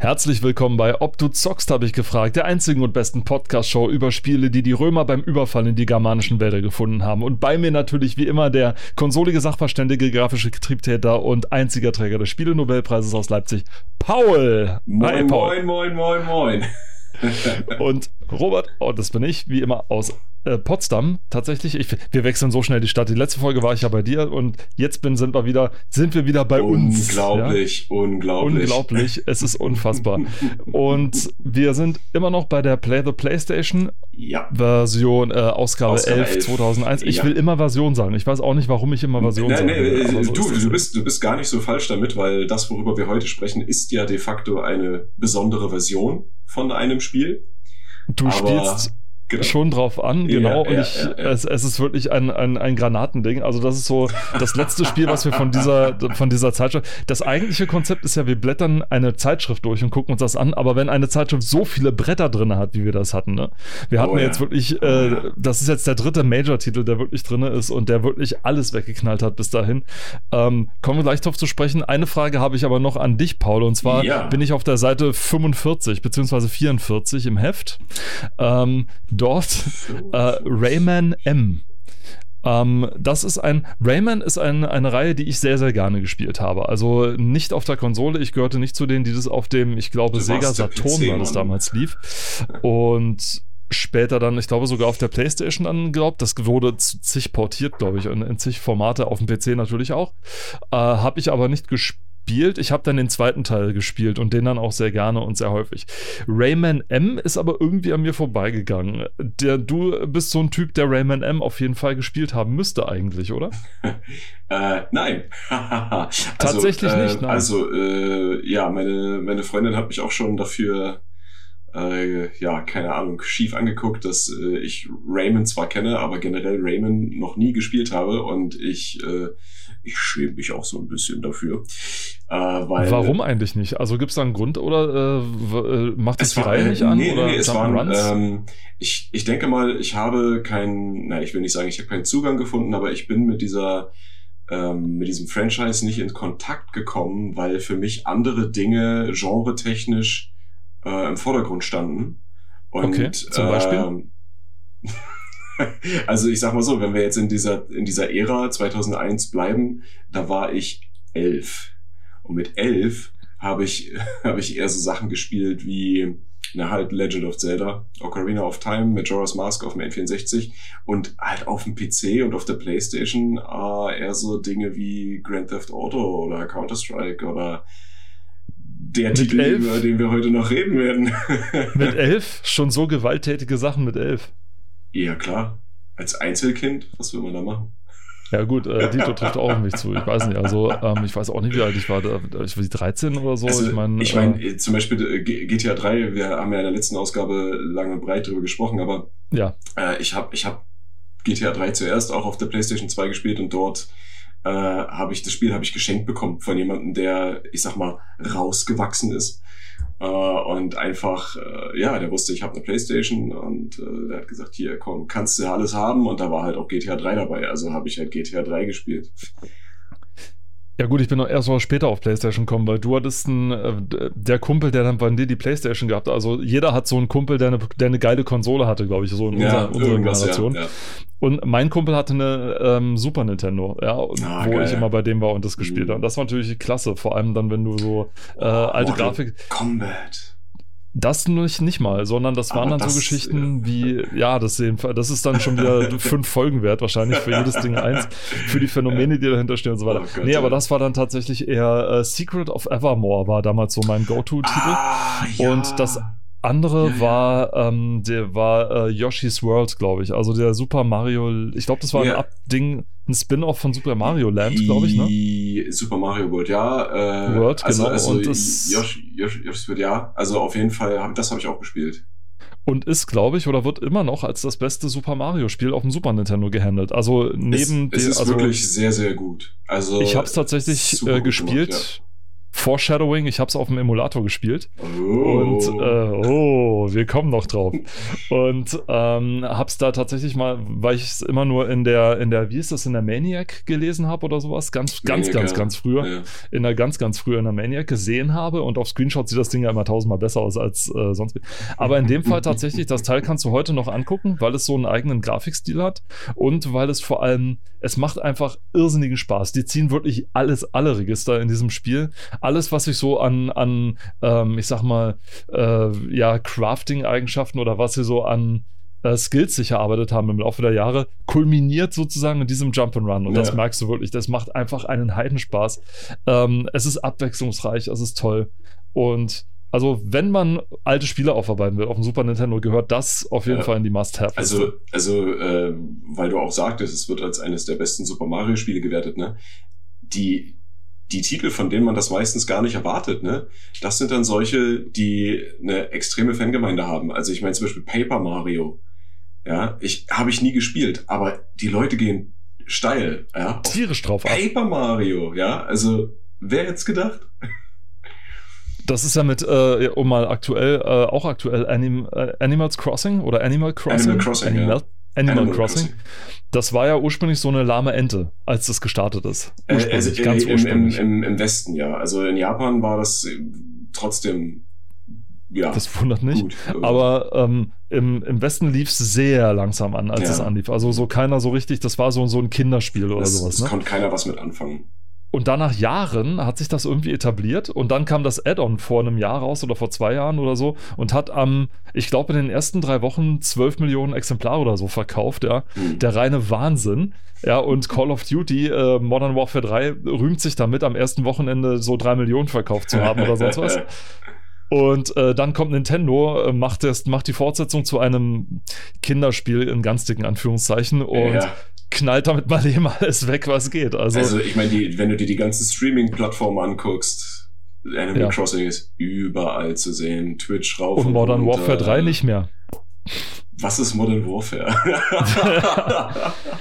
Herzlich willkommen bei Ob du zockst, habe ich gefragt, der einzigen und besten Podcast-Show über Spiele, die die Römer beim Überfall in die germanischen Wälder gefunden haben. Und bei mir natürlich wie immer der konsolige Sachverständige, grafische Triebtäter und einziger Träger des Spiele-Nobelpreises aus Leipzig, Paul. Moin, Hi, Paul. moin, moin, moin, moin. und Robert, oh, das bin ich, wie immer aus äh, Potsdam. Tatsächlich, ich, wir wechseln so schnell die Stadt. Die letzte Folge war ich ja bei dir und jetzt bin, sind wir wieder, sind wir wieder bei uns. Unglaublich, ja? unglaublich. Unglaublich, es ist unfassbar. und wir sind immer noch bei der Play the PlayStation ja. Version, äh, Ausgabe, Ausgabe 11, 11 2001. Ich ja. will immer Version sagen. Ich weiß auch nicht, warum ich immer Version sage. Nee, nee, so du, du, bist, du bist gar nicht so falsch damit, weil das, worüber wir heute sprechen, ist ja de facto eine besondere Version von einem Spiel. Du Aber spielst Genau. schon drauf an, genau. Ja, und ich, ja, ja, Es, es ist wirklich ein, ein, ein Granatending. Also, das ist so das letzte Spiel, was wir von dieser, von dieser Zeitschrift. Das eigentliche Konzept ist ja, wir blättern eine Zeitschrift durch und gucken uns das an, aber wenn eine Zeitschrift so viele Bretter drin hat, wie wir das hatten, ne? Wir hatten oh, jetzt wirklich, äh, oh, das ist jetzt der dritte Major-Titel, der wirklich drin ist und der wirklich alles weggeknallt hat bis dahin. Ähm, kommen wir gleich drauf zu sprechen. Eine Frage habe ich aber noch an dich, Paul, und zwar bin ich auf der Seite 45 beziehungsweise 44 im Heft. Ähm, dort äh, Rayman M. Ähm, das ist ein, Rayman ist ein, eine Reihe, die ich sehr, sehr gerne gespielt habe. Also nicht auf der Konsole, ich gehörte nicht zu denen, die das auf dem, ich glaube, Sega Saturn war das damals lief. Und später dann, ich glaube sogar auf der Playstation dann glaubt, das wurde zig portiert, glaube ich, in, in zig Formate, auf dem PC natürlich auch. Äh, Habe ich aber nicht gespielt gespielt. Ich habe dann den zweiten Teil gespielt und den dann auch sehr gerne und sehr häufig. Rayman M ist aber irgendwie an mir vorbeigegangen. Der, du bist so ein Typ, der Rayman M auf jeden Fall gespielt haben müsste eigentlich, oder? äh, nein. also, Tatsächlich äh, nicht, nein. Also, äh, ja, meine, meine Freundin hat mich auch schon dafür äh, ja, keine Ahnung, schief angeguckt, dass äh, ich Rayman zwar kenne, aber generell Rayman noch nie gespielt habe und ich, äh, ich schäme mich auch so ein bisschen dafür. Äh, weil, Warum eigentlich nicht? Also gibt es da einen Grund oder äh, äh macht das die Reihe nicht an? Nee, oder nee, es waren, ähm, ich, ich denke mal, ich habe keinen, nein, ich will nicht sagen, ich habe keinen Zugang gefunden, aber ich bin mit dieser ähm, mit diesem Franchise nicht in Kontakt gekommen, weil für mich andere Dinge genre-technisch äh, im Vordergrund standen. Und, okay, zum Beispiel? Äh, also ich sag mal so, wenn wir jetzt in dieser, in dieser Ära 2001 bleiben, da war ich elf. Und mit elf habe ich, habe ich eher so Sachen gespielt wie, na halt Legend of Zelda, Ocarina of Time, Majora's Mask auf dem N64 und halt auf dem PC und auf der Playstation äh, eher so Dinge wie Grand Theft Auto oder Counter-Strike oder der mit Titel, elf, über den wir heute noch reden werden. mit elf? Schon so gewalttätige Sachen mit elf? Ja, klar. Als Einzelkind, was will man da machen? Ja gut, äh, Dito trifft auch auf mich zu. Ich weiß nicht, also ähm, ich weiß auch nicht, wie alt ich war. Ich war 13 oder so. Also, ich meine, ich mein, äh, zum Beispiel äh, GTA 3, wir haben ja in der letzten Ausgabe lang und breit drüber gesprochen, aber ja. äh, ich habe ich hab GTA 3 zuerst auch auf der PlayStation 2 gespielt und dort äh, habe ich das Spiel habe ich geschenkt bekommen von jemandem, der, ich sag mal, rausgewachsen ist. Äh, und einfach, äh, ja, der wusste, ich habe eine Playstation und äh, der hat gesagt, hier, komm, kannst du alles haben. Und da war halt auch GTA 3 dabei. Also habe ich halt GTA 3 gespielt. Ja gut, ich bin noch erst mal später auf PlayStation gekommen, weil du hattest einen, äh, der Kumpel, der dann bei dir die PlayStation gehabt. Also jeder hat so einen Kumpel, der eine, der eine geile Konsole hatte, glaube ich, so in ja, unserer, unserer Generation. Ja, ja. Und mein Kumpel hatte eine ähm, Super Nintendo, ja, ah, wo geil. ich immer bei dem war und das gespielt mhm. habe. Und das war natürlich klasse, vor allem dann, wenn du so äh, alte Mortal Grafik. Kombat. Das nicht, nicht mal, sondern das waren Aber dann das, so Geschichten ja. wie, ja, das, sehen, das ist dann schon wieder fünf Folgen wert, wahrscheinlich für jedes Ding eins, für die Phänomene, die dahinter stehen und so weiter. Oh Gott, nee, aber das war dann tatsächlich eher äh, Secret of Evermore, war damals so mein Go-To-Titel. Ah, ja. Und das andere ja, war, ähm, der war äh, Yoshi's World, glaube ich. Also der Super Mario, ich glaube, das war ja. ein Ding, ein Spin-off von Super Mario Land, glaube ich, ne? Super Mario World, ja. Äh, World, also, genau. Also und das Yoshi, Yoshi, Yoshi's World, ja. Also auf jeden Fall, das habe ich auch gespielt. Und ist, glaube ich, oder wird immer noch als das beste Super Mario-Spiel auf dem Super Nintendo gehandelt. Also neben es, es ist also, wirklich sehr, sehr gut. Also ich habe es tatsächlich äh, gespielt. Gemacht, ja Foreshadowing, ich habe es auf dem Emulator gespielt. Oh. Und äh, oh, wir kommen noch drauf. und ähm, habe es da tatsächlich mal, weil ich es immer nur in der, in der, wie ist das, in der Maniac gelesen habe oder sowas, ganz, ganz, Maniac, ganz, ganz früher, ja. in der ganz, ganz früher in der Maniac gesehen habe und auf Screenshots sieht das Ding ja immer tausendmal besser aus als äh, sonst. Aber in dem Fall tatsächlich, das Teil kannst du heute noch angucken, weil es so einen eigenen Grafikstil hat und weil es vor allem, es macht einfach irrsinnigen Spaß. Die ziehen wirklich alles, alle Register in diesem Spiel. Alles, was sich so an, an ähm, ich sag mal, äh, ja, Crafting-Eigenschaften oder was sie so an äh, Skills sich erarbeitet haben im Laufe der Jahre, kulminiert sozusagen in diesem Jump'n'Run. Und ja. das merkst du wirklich. Das macht einfach einen Heidenspaß. Ähm, es ist abwechslungsreich, es ist toll. Und also, wenn man alte Spiele aufarbeiten will auf dem Super Nintendo, gehört das auf jeden ja. Fall in die Must-Have. Also, also äh, weil du auch sagtest, es wird als eines der besten Super Mario-Spiele gewertet, ne? Die, die Titel, von denen man das meistens gar nicht erwartet, ne? Das sind dann solche, die eine extreme Fangemeinde haben. Also ich meine zum Beispiel Paper Mario. Ja, ich habe ich nie gespielt, aber die Leute gehen steil, ja. Tierisch drauf ab. Paper Mario, ja. Also wer hätte gedacht? Das ist ja mit, äh, um mal aktuell, äh, auch aktuell Anim äh, Animals Crossing oder Animal Crossing. Animal Crossing, Animal, ja. Animal, Animal Crossing. Crossing. Das war ja ursprünglich so eine lahme Ente, als das gestartet ist. Äh, ursprünglich, also, ganz im, ursprünglich. Im, im, Im Westen, ja. Also in Japan war das trotzdem ja, das wundert nicht. Gut, aber ähm, im, im Westen lief es sehr langsam an, als ja. es anlief. Also so keiner so richtig, das war so, so ein Kinderspiel oder das, sowas. Das ne? konnte keiner was mit anfangen. Und dann nach Jahren hat sich das irgendwie etabliert und dann kam das Add-on vor einem Jahr raus oder vor zwei Jahren oder so und hat am, ich glaube, in den ersten drei Wochen zwölf Millionen Exemplare oder so verkauft, ja. Mhm. Der reine Wahnsinn. Ja, und Call of Duty, äh, Modern Warfare 3, rühmt sich damit, am ersten Wochenende so drei Millionen verkauft zu haben oder sonst was. Und äh, dann kommt Nintendo, äh, macht, das, macht die Fortsetzung zu einem Kinderspiel in ganz dicken Anführungszeichen und ja knallt damit mal eben alles weg, was geht. Also, also ich meine, wenn du dir die ganzen Streaming-Plattformen anguckst, Animal ja. Crossing ist überall zu sehen. Twitch rauf und, und Modern runter. Warfare 3 nicht mehr. Was ist Modern Warfare?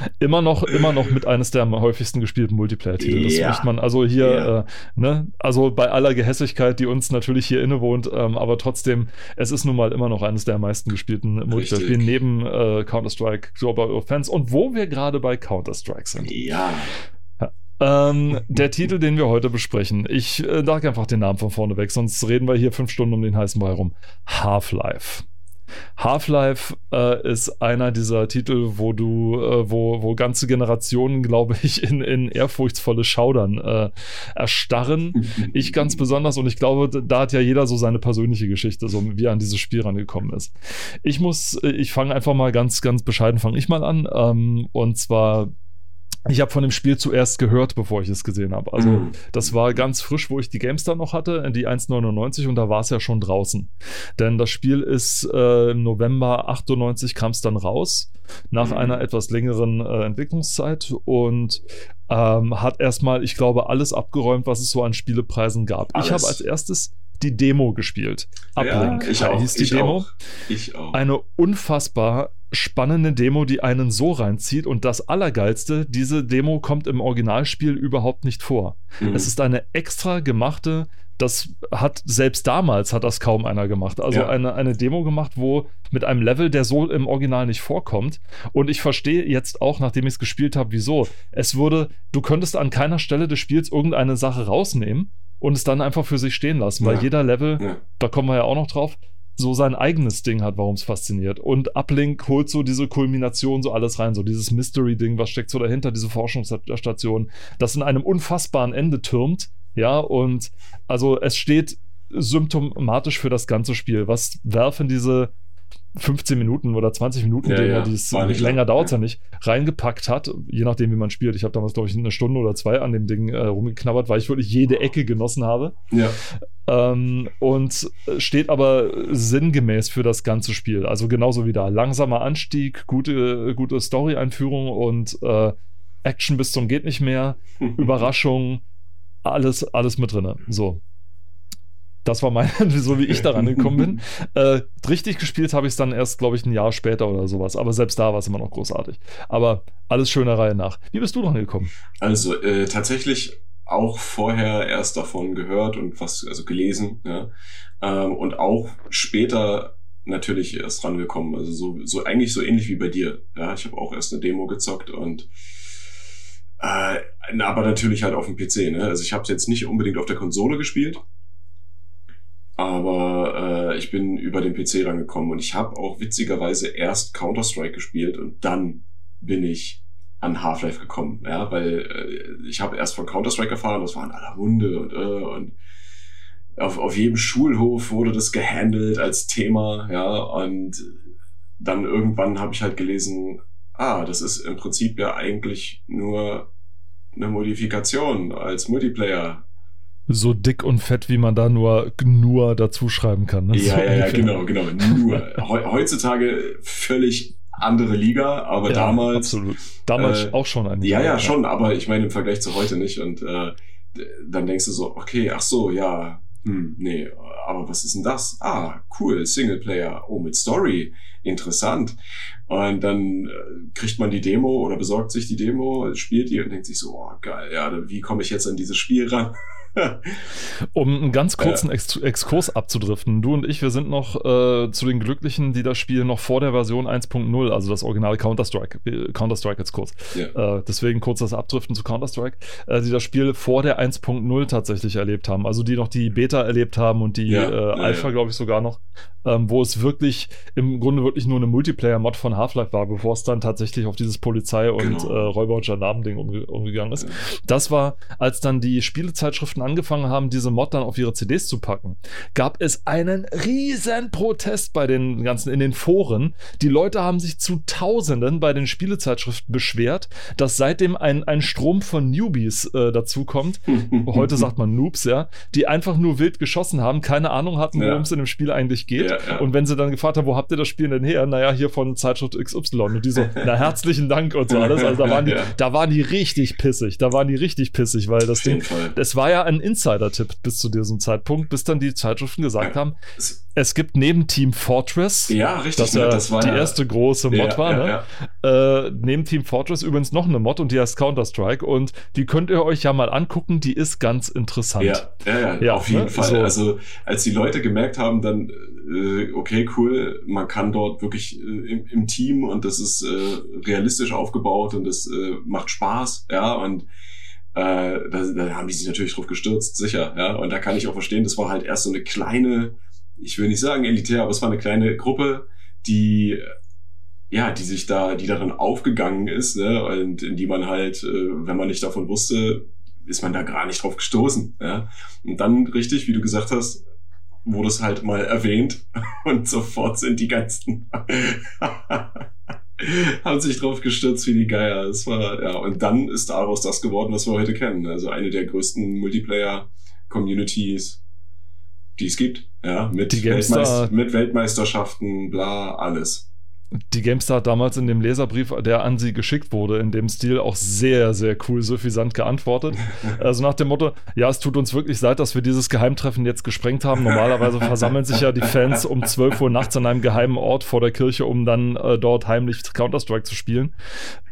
immer noch, immer noch mit eines der am häufigsten gespielten Multiplayer-Titel. Das ja. man also hier, ja. äh, ne, also bei aller Gehässigkeit, die uns natürlich hier innewohnt, ähm, aber trotzdem, es ist nun mal immer noch eines der am meisten gespielten Multiplayer-Spiele neben äh, Counter-Strike Global Offense und wo wir gerade bei Counter-Strike sind. Ja. Ähm, der Titel, den wir heute besprechen, ich äh, sage einfach den Namen von vorne weg, sonst reden wir hier fünf Stunden um den heißen Brei rum. Half-Life. Half-Life äh, ist einer dieser Titel, wo du, äh, wo, wo ganze Generationen, glaube ich, in, in ehrfurchtsvolle Schaudern äh, erstarren. ich ganz besonders und ich glaube, da hat ja jeder so seine persönliche Geschichte, so wie er an dieses Spiel rangekommen ist. Ich muss, äh, ich fange einfach mal ganz, ganz bescheiden, fange ich mal an. Ähm, und zwar ich habe von dem Spiel zuerst gehört, bevor ich es gesehen habe. Also mhm. das war ganz frisch, wo ich die GameStar noch hatte, die 1,99 und da war es ja schon draußen. Denn das Spiel ist äh, im November 98 kam es dann raus, nach mhm. einer etwas längeren äh, Entwicklungszeit und ähm, hat erstmal, ich glaube, alles abgeräumt, was es so an Spielepreisen gab. Alles. Ich habe als erstes die Demo gespielt. Uplink ja, ich auch, hieß die ich Demo. Auch. Ich auch. Eine unfassbar spannende Demo, die einen so reinzieht. Und das Allergeilste, diese Demo kommt im Originalspiel überhaupt nicht vor. Mhm. Es ist eine extra gemachte, das hat selbst damals hat das kaum einer gemacht. Also ja. eine, eine Demo gemacht, wo mit einem Level, der so im Original nicht vorkommt. Und ich verstehe jetzt auch, nachdem ich es gespielt habe, wieso. Es würde, du könntest an keiner Stelle des Spiels irgendeine Sache rausnehmen und es dann einfach für sich stehen lassen, weil ja. jeder Level, ja. da kommen wir ja auch noch drauf, so sein eigenes Ding hat, warum es fasziniert. Und Uplink holt so diese Kulmination so alles rein, so dieses Mystery-Ding, was steckt so dahinter, diese Forschungsstation, das in einem unfassbaren Ende türmt. Ja, und also es steht symptomatisch für das ganze Spiel. Was werfen diese 15 Minuten oder 20 Minuten, ja, ja. die es länger dauert ja nicht, reingepackt hat, je nachdem, wie man spielt. Ich habe damals, glaube ich, eine Stunde oder zwei an dem Ding äh, rumgeknabbert, weil ich wirklich jede Ecke genossen habe. Ja. Ähm, und steht aber sinngemäß für das ganze Spiel. Also genauso wie da. Langsamer Anstieg, gute, gute Story-Einführung und äh, Action bis zum geht nicht mehr, Überraschung, alles, alles mit drin. So. Das war mein, so wie ich daran gekommen bin. Äh, richtig gespielt habe ich es dann erst, glaube ich, ein Jahr später oder sowas. Aber selbst da war es immer noch großartig. Aber alles schöner Reihe nach. Wie bist du dran gekommen? Also, äh, tatsächlich auch vorher erst davon gehört und was, also gelesen, ja. Ähm, und auch später natürlich erst rangekommen. Also so, so eigentlich so ähnlich wie bei dir. Ja, ich habe auch erst eine Demo gezockt und äh, aber natürlich halt auf dem PC. Ne? Also ich habe es jetzt nicht unbedingt auf der Konsole gespielt, aber äh, ich bin über den PC rangekommen und ich habe auch witzigerweise erst Counter Strike gespielt und dann bin ich an Half-Life gekommen, ja, weil äh, ich habe erst von Counter Strike erfahren, das waren aller Munde und äh, und auf, auf jedem Schulhof wurde das gehandelt als Thema, ja, und dann irgendwann habe ich halt gelesen, ah, das ist im Prinzip ja eigentlich nur eine Modifikation als Multiplayer. So dick und fett, wie man da nur, nur dazu schreiben kann. Ne? Ja, so ja, ja, genau, genau. Nur. Heutzutage völlig andere Liga, aber ja, damals. Absolut. Damals äh, auch schon eine. Ja, Liga, ja, schon, aber ich meine im Vergleich zu heute nicht. Und äh, dann denkst du so, okay, ach so, ja, hm, nee, aber was ist denn das? Ah, cool, Singleplayer, oh, mit Story, interessant. Und dann äh, kriegt man die Demo oder besorgt sich die Demo, spielt die und denkt sich so, oh, geil, ja, wie komme ich jetzt an dieses Spiel ran? Um einen ganz kurzen Ex Exkurs abzudriften. Du und ich, wir sind noch äh, zu den Glücklichen, die das Spiel noch vor der Version 1.0, also das originale Counter-Strike, äh, Counter-Strike jetzt kurz. Ja. Äh, deswegen kurz das Abdriften zu Counter-Strike, äh, die das Spiel vor der 1.0 tatsächlich erlebt haben. Also die noch die Beta erlebt haben und die ja, äh, Alpha, glaube ich, sogar noch, ähm, wo es wirklich im Grunde wirklich nur eine Multiplayer-Mod von Half-Life war, bevor es dann tatsächlich auf dieses Polizei- und genau. Äh, Räuber- und Gendarmen-Ding umge umgegangen ist. Das war, als dann die Spielezeitschriften angefangen haben, diese Mod dann auf ihre CDs zu packen, gab es einen riesen Protest bei den ganzen, in den Foren. Die Leute haben sich zu Tausenden bei den Spielezeitschriften beschwert, dass seitdem ein, ein Strom von Newbies äh, dazukommt. Heute sagt man Noobs, ja, die einfach nur wild geschossen haben, keine Ahnung hatten, worum es ja. in dem Spiel eigentlich geht. Ja, ja. Und wenn sie dann gefragt haben, wo habt ihr das Spiel denn her? Naja, hier von Zeitschrift XY. Und die so, na herzlichen Dank und so alles. Also da waren die, da waren die richtig pissig. Da waren die richtig pissig, weil das Ding, es war ja ein Insider Insider-Tipp bis zu diesem Zeitpunkt, bis dann die Zeitschriften gesagt ja. haben, es gibt neben Team Fortress, ja, richtig, das, ne, das war die ja, erste große Mod ja, war, ne? Äh, neben Team Fortress übrigens noch eine Mod und die heißt Counter-Strike und die könnt ihr euch ja mal angucken, die ist ganz interessant. Ja, ja, ja auf jeden ne? Fall. So. Also als die Leute gemerkt haben, dann äh, okay, cool, man kann dort wirklich äh, im, im, Team und das ist äh, realistisch aufgebaut und das macht Spaß, ja, und äh, da, da haben die sich natürlich drauf gestürzt, sicher, ja. Und da kann ich auch verstehen, das war halt erst so eine kleine, ich will nicht sagen elitär, aber es war eine kleine Gruppe, die ja, die sich da, die darin aufgegangen ist, ne, und in die man halt, äh, wenn man nicht davon wusste, ist man da gar nicht drauf gestoßen, ja. Und dann richtig, wie du gesagt hast, wurde es halt mal erwähnt und sofort sind die ganzen haben sich drauf gestürzt wie die Geier. Es war, ja, und dann ist daraus das geworden, was wir heute kennen. Also eine der größten Multiplayer-Communities, die es gibt. Ja, mit, Weltmeist mit Weltmeisterschaften, bla, alles die GameStar hat damals in dem Leserbrief, der an sie geschickt wurde, in dem Stil auch sehr, sehr cool, suffisant geantwortet. Also nach dem Motto, ja, es tut uns wirklich leid, dass wir dieses Geheimtreffen jetzt gesprengt haben. Normalerweise versammeln sich ja die Fans um 12 Uhr nachts an einem geheimen Ort vor der Kirche, um dann äh, dort heimlich Counter-Strike zu spielen.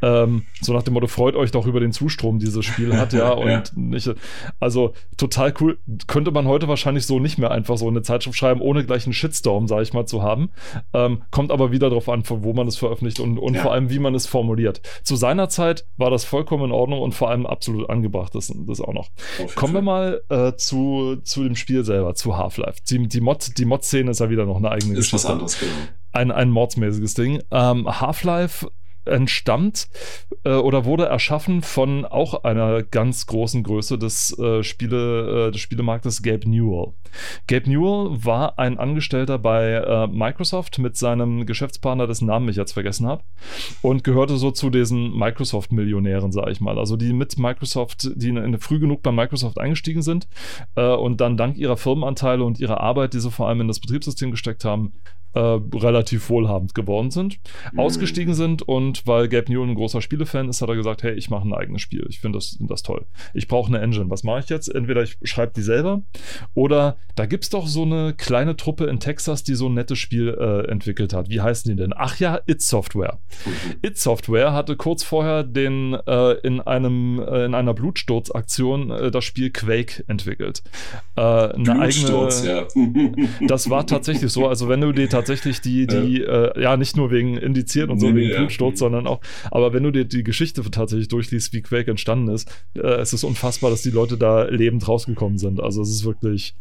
Ähm, so nach dem Motto, freut euch doch über den Zustrom, dieses Spiel hat, ja. Und ja. nicht, also total cool. Könnte man heute wahrscheinlich so nicht mehr einfach so eine Zeitschrift schreiben, ohne gleich einen Shitstorm, sage ich mal, zu haben. Ähm, kommt aber wieder darauf an, von wo man es veröffentlicht und, und ja. vor allem, wie man es formuliert. Zu seiner Zeit war das vollkommen in Ordnung und vor allem absolut angebracht, das, das auch noch. Kommen wir mal äh, zu, zu dem Spiel selber, zu Half-Life. Die, die Mod-Szene die Mod ist ja wieder noch eine eigene ist Geschichte. Ist was anderes, genau. Ein, ein mordsmäßiges Ding. Ähm, Half-Life entstammt äh, oder wurde erschaffen von auch einer ganz großen Größe des, äh, Spiele, äh, des Spielemarktes, Gabe Newell. Gabe Newell war ein Angestellter bei äh, Microsoft mit seinem Geschäftspartner, dessen Namen ich jetzt vergessen habe, und gehörte so zu diesen Microsoft-Millionären, sage ich mal. Also die mit Microsoft, die in, in, früh genug bei Microsoft eingestiegen sind äh, und dann dank ihrer Firmenanteile und ihrer Arbeit, die sie vor allem in das Betriebssystem gesteckt haben, äh, relativ wohlhabend geworden sind, mhm. ausgestiegen sind und weil Gabe Newell ein großer Spielefan ist, hat er gesagt, hey, ich mache ein eigenes Spiel. Ich finde das, das toll. Ich brauche eine Engine. Was mache ich jetzt? Entweder ich schreibe die selber oder da gibt es doch so eine kleine Truppe in Texas, die so ein nettes Spiel äh, entwickelt hat. Wie heißen die denn? Ach ja, It Software. Mhm. It Software hatte kurz vorher den äh, in einem äh, in einer Blutsturzaktion äh, das Spiel Quake entwickelt. Eine Blutsturz, eigene, ja. das war tatsächlich so. Also wenn du dir tatsächlich die, die, ja, äh, ja nicht nur wegen indiziert und so, nee, wegen ja. Blutsturz, sondern auch, aber wenn du dir die Geschichte tatsächlich durchliest, wie Quake entstanden ist, äh, es ist unfassbar, dass die Leute da lebend rausgekommen sind. Also es ist wirklich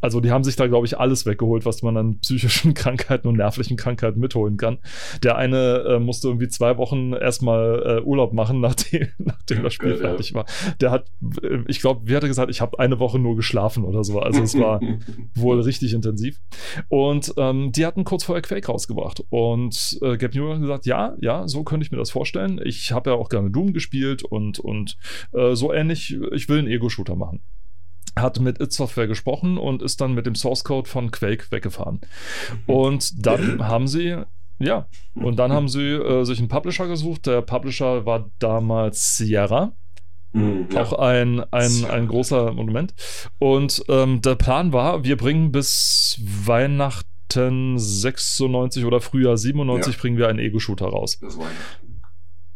also die haben sich da, glaube ich, alles weggeholt, was man an psychischen Krankheiten und nervlichen Krankheiten mitholen kann. Der eine äh, musste irgendwie zwei Wochen erstmal äh, Urlaub machen, nachdem, nachdem das Spiel ja, fertig war. Der hat, äh, ich glaube, wie hat er gesagt, ich habe eine Woche nur geschlafen oder so. Also es war wohl richtig intensiv. Und ähm, die hatten kurz vorher Quake rausgebracht. Und äh, Gabe Newell hat gesagt, ja, ja, so könnte ich mir das vorstellen. Ich habe ja auch gerne Doom gespielt und, und äh, so ähnlich, ich will einen Ego-Shooter machen hat mit It Software gesprochen und ist dann mit dem Source Code von Quake weggefahren. Und dann haben sie ja, und dann haben sie äh, sich einen Publisher gesucht. Der Publisher war damals Sierra. Mhm, ja. Auch ein, ein, ein großer Monument. Und ähm, der Plan war, wir bringen bis Weihnachten 96 oder Frühjahr 97 ja. bringen wir einen Ego-Shooter raus.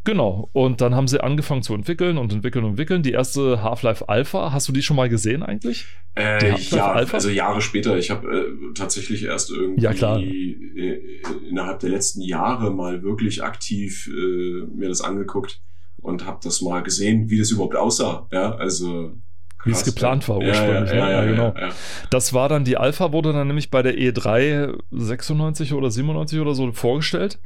Genau, und dann haben sie angefangen zu entwickeln und entwickeln und entwickeln. Die erste Half-Life Alpha, hast du die schon mal gesehen eigentlich? Äh, ja, Alpha? also Jahre später. Ich habe äh, tatsächlich erst irgendwie ja. Äh, innerhalb der letzten Jahre mal wirklich aktiv äh, mir das angeguckt und habe das mal gesehen, wie das überhaupt aussah. Ja, also wie es geplant war ursprünglich. Ja, ja, ja, ja, genau. Das war dann, die Alpha wurde dann nämlich bei der E3 96 oder 97 oder so vorgestellt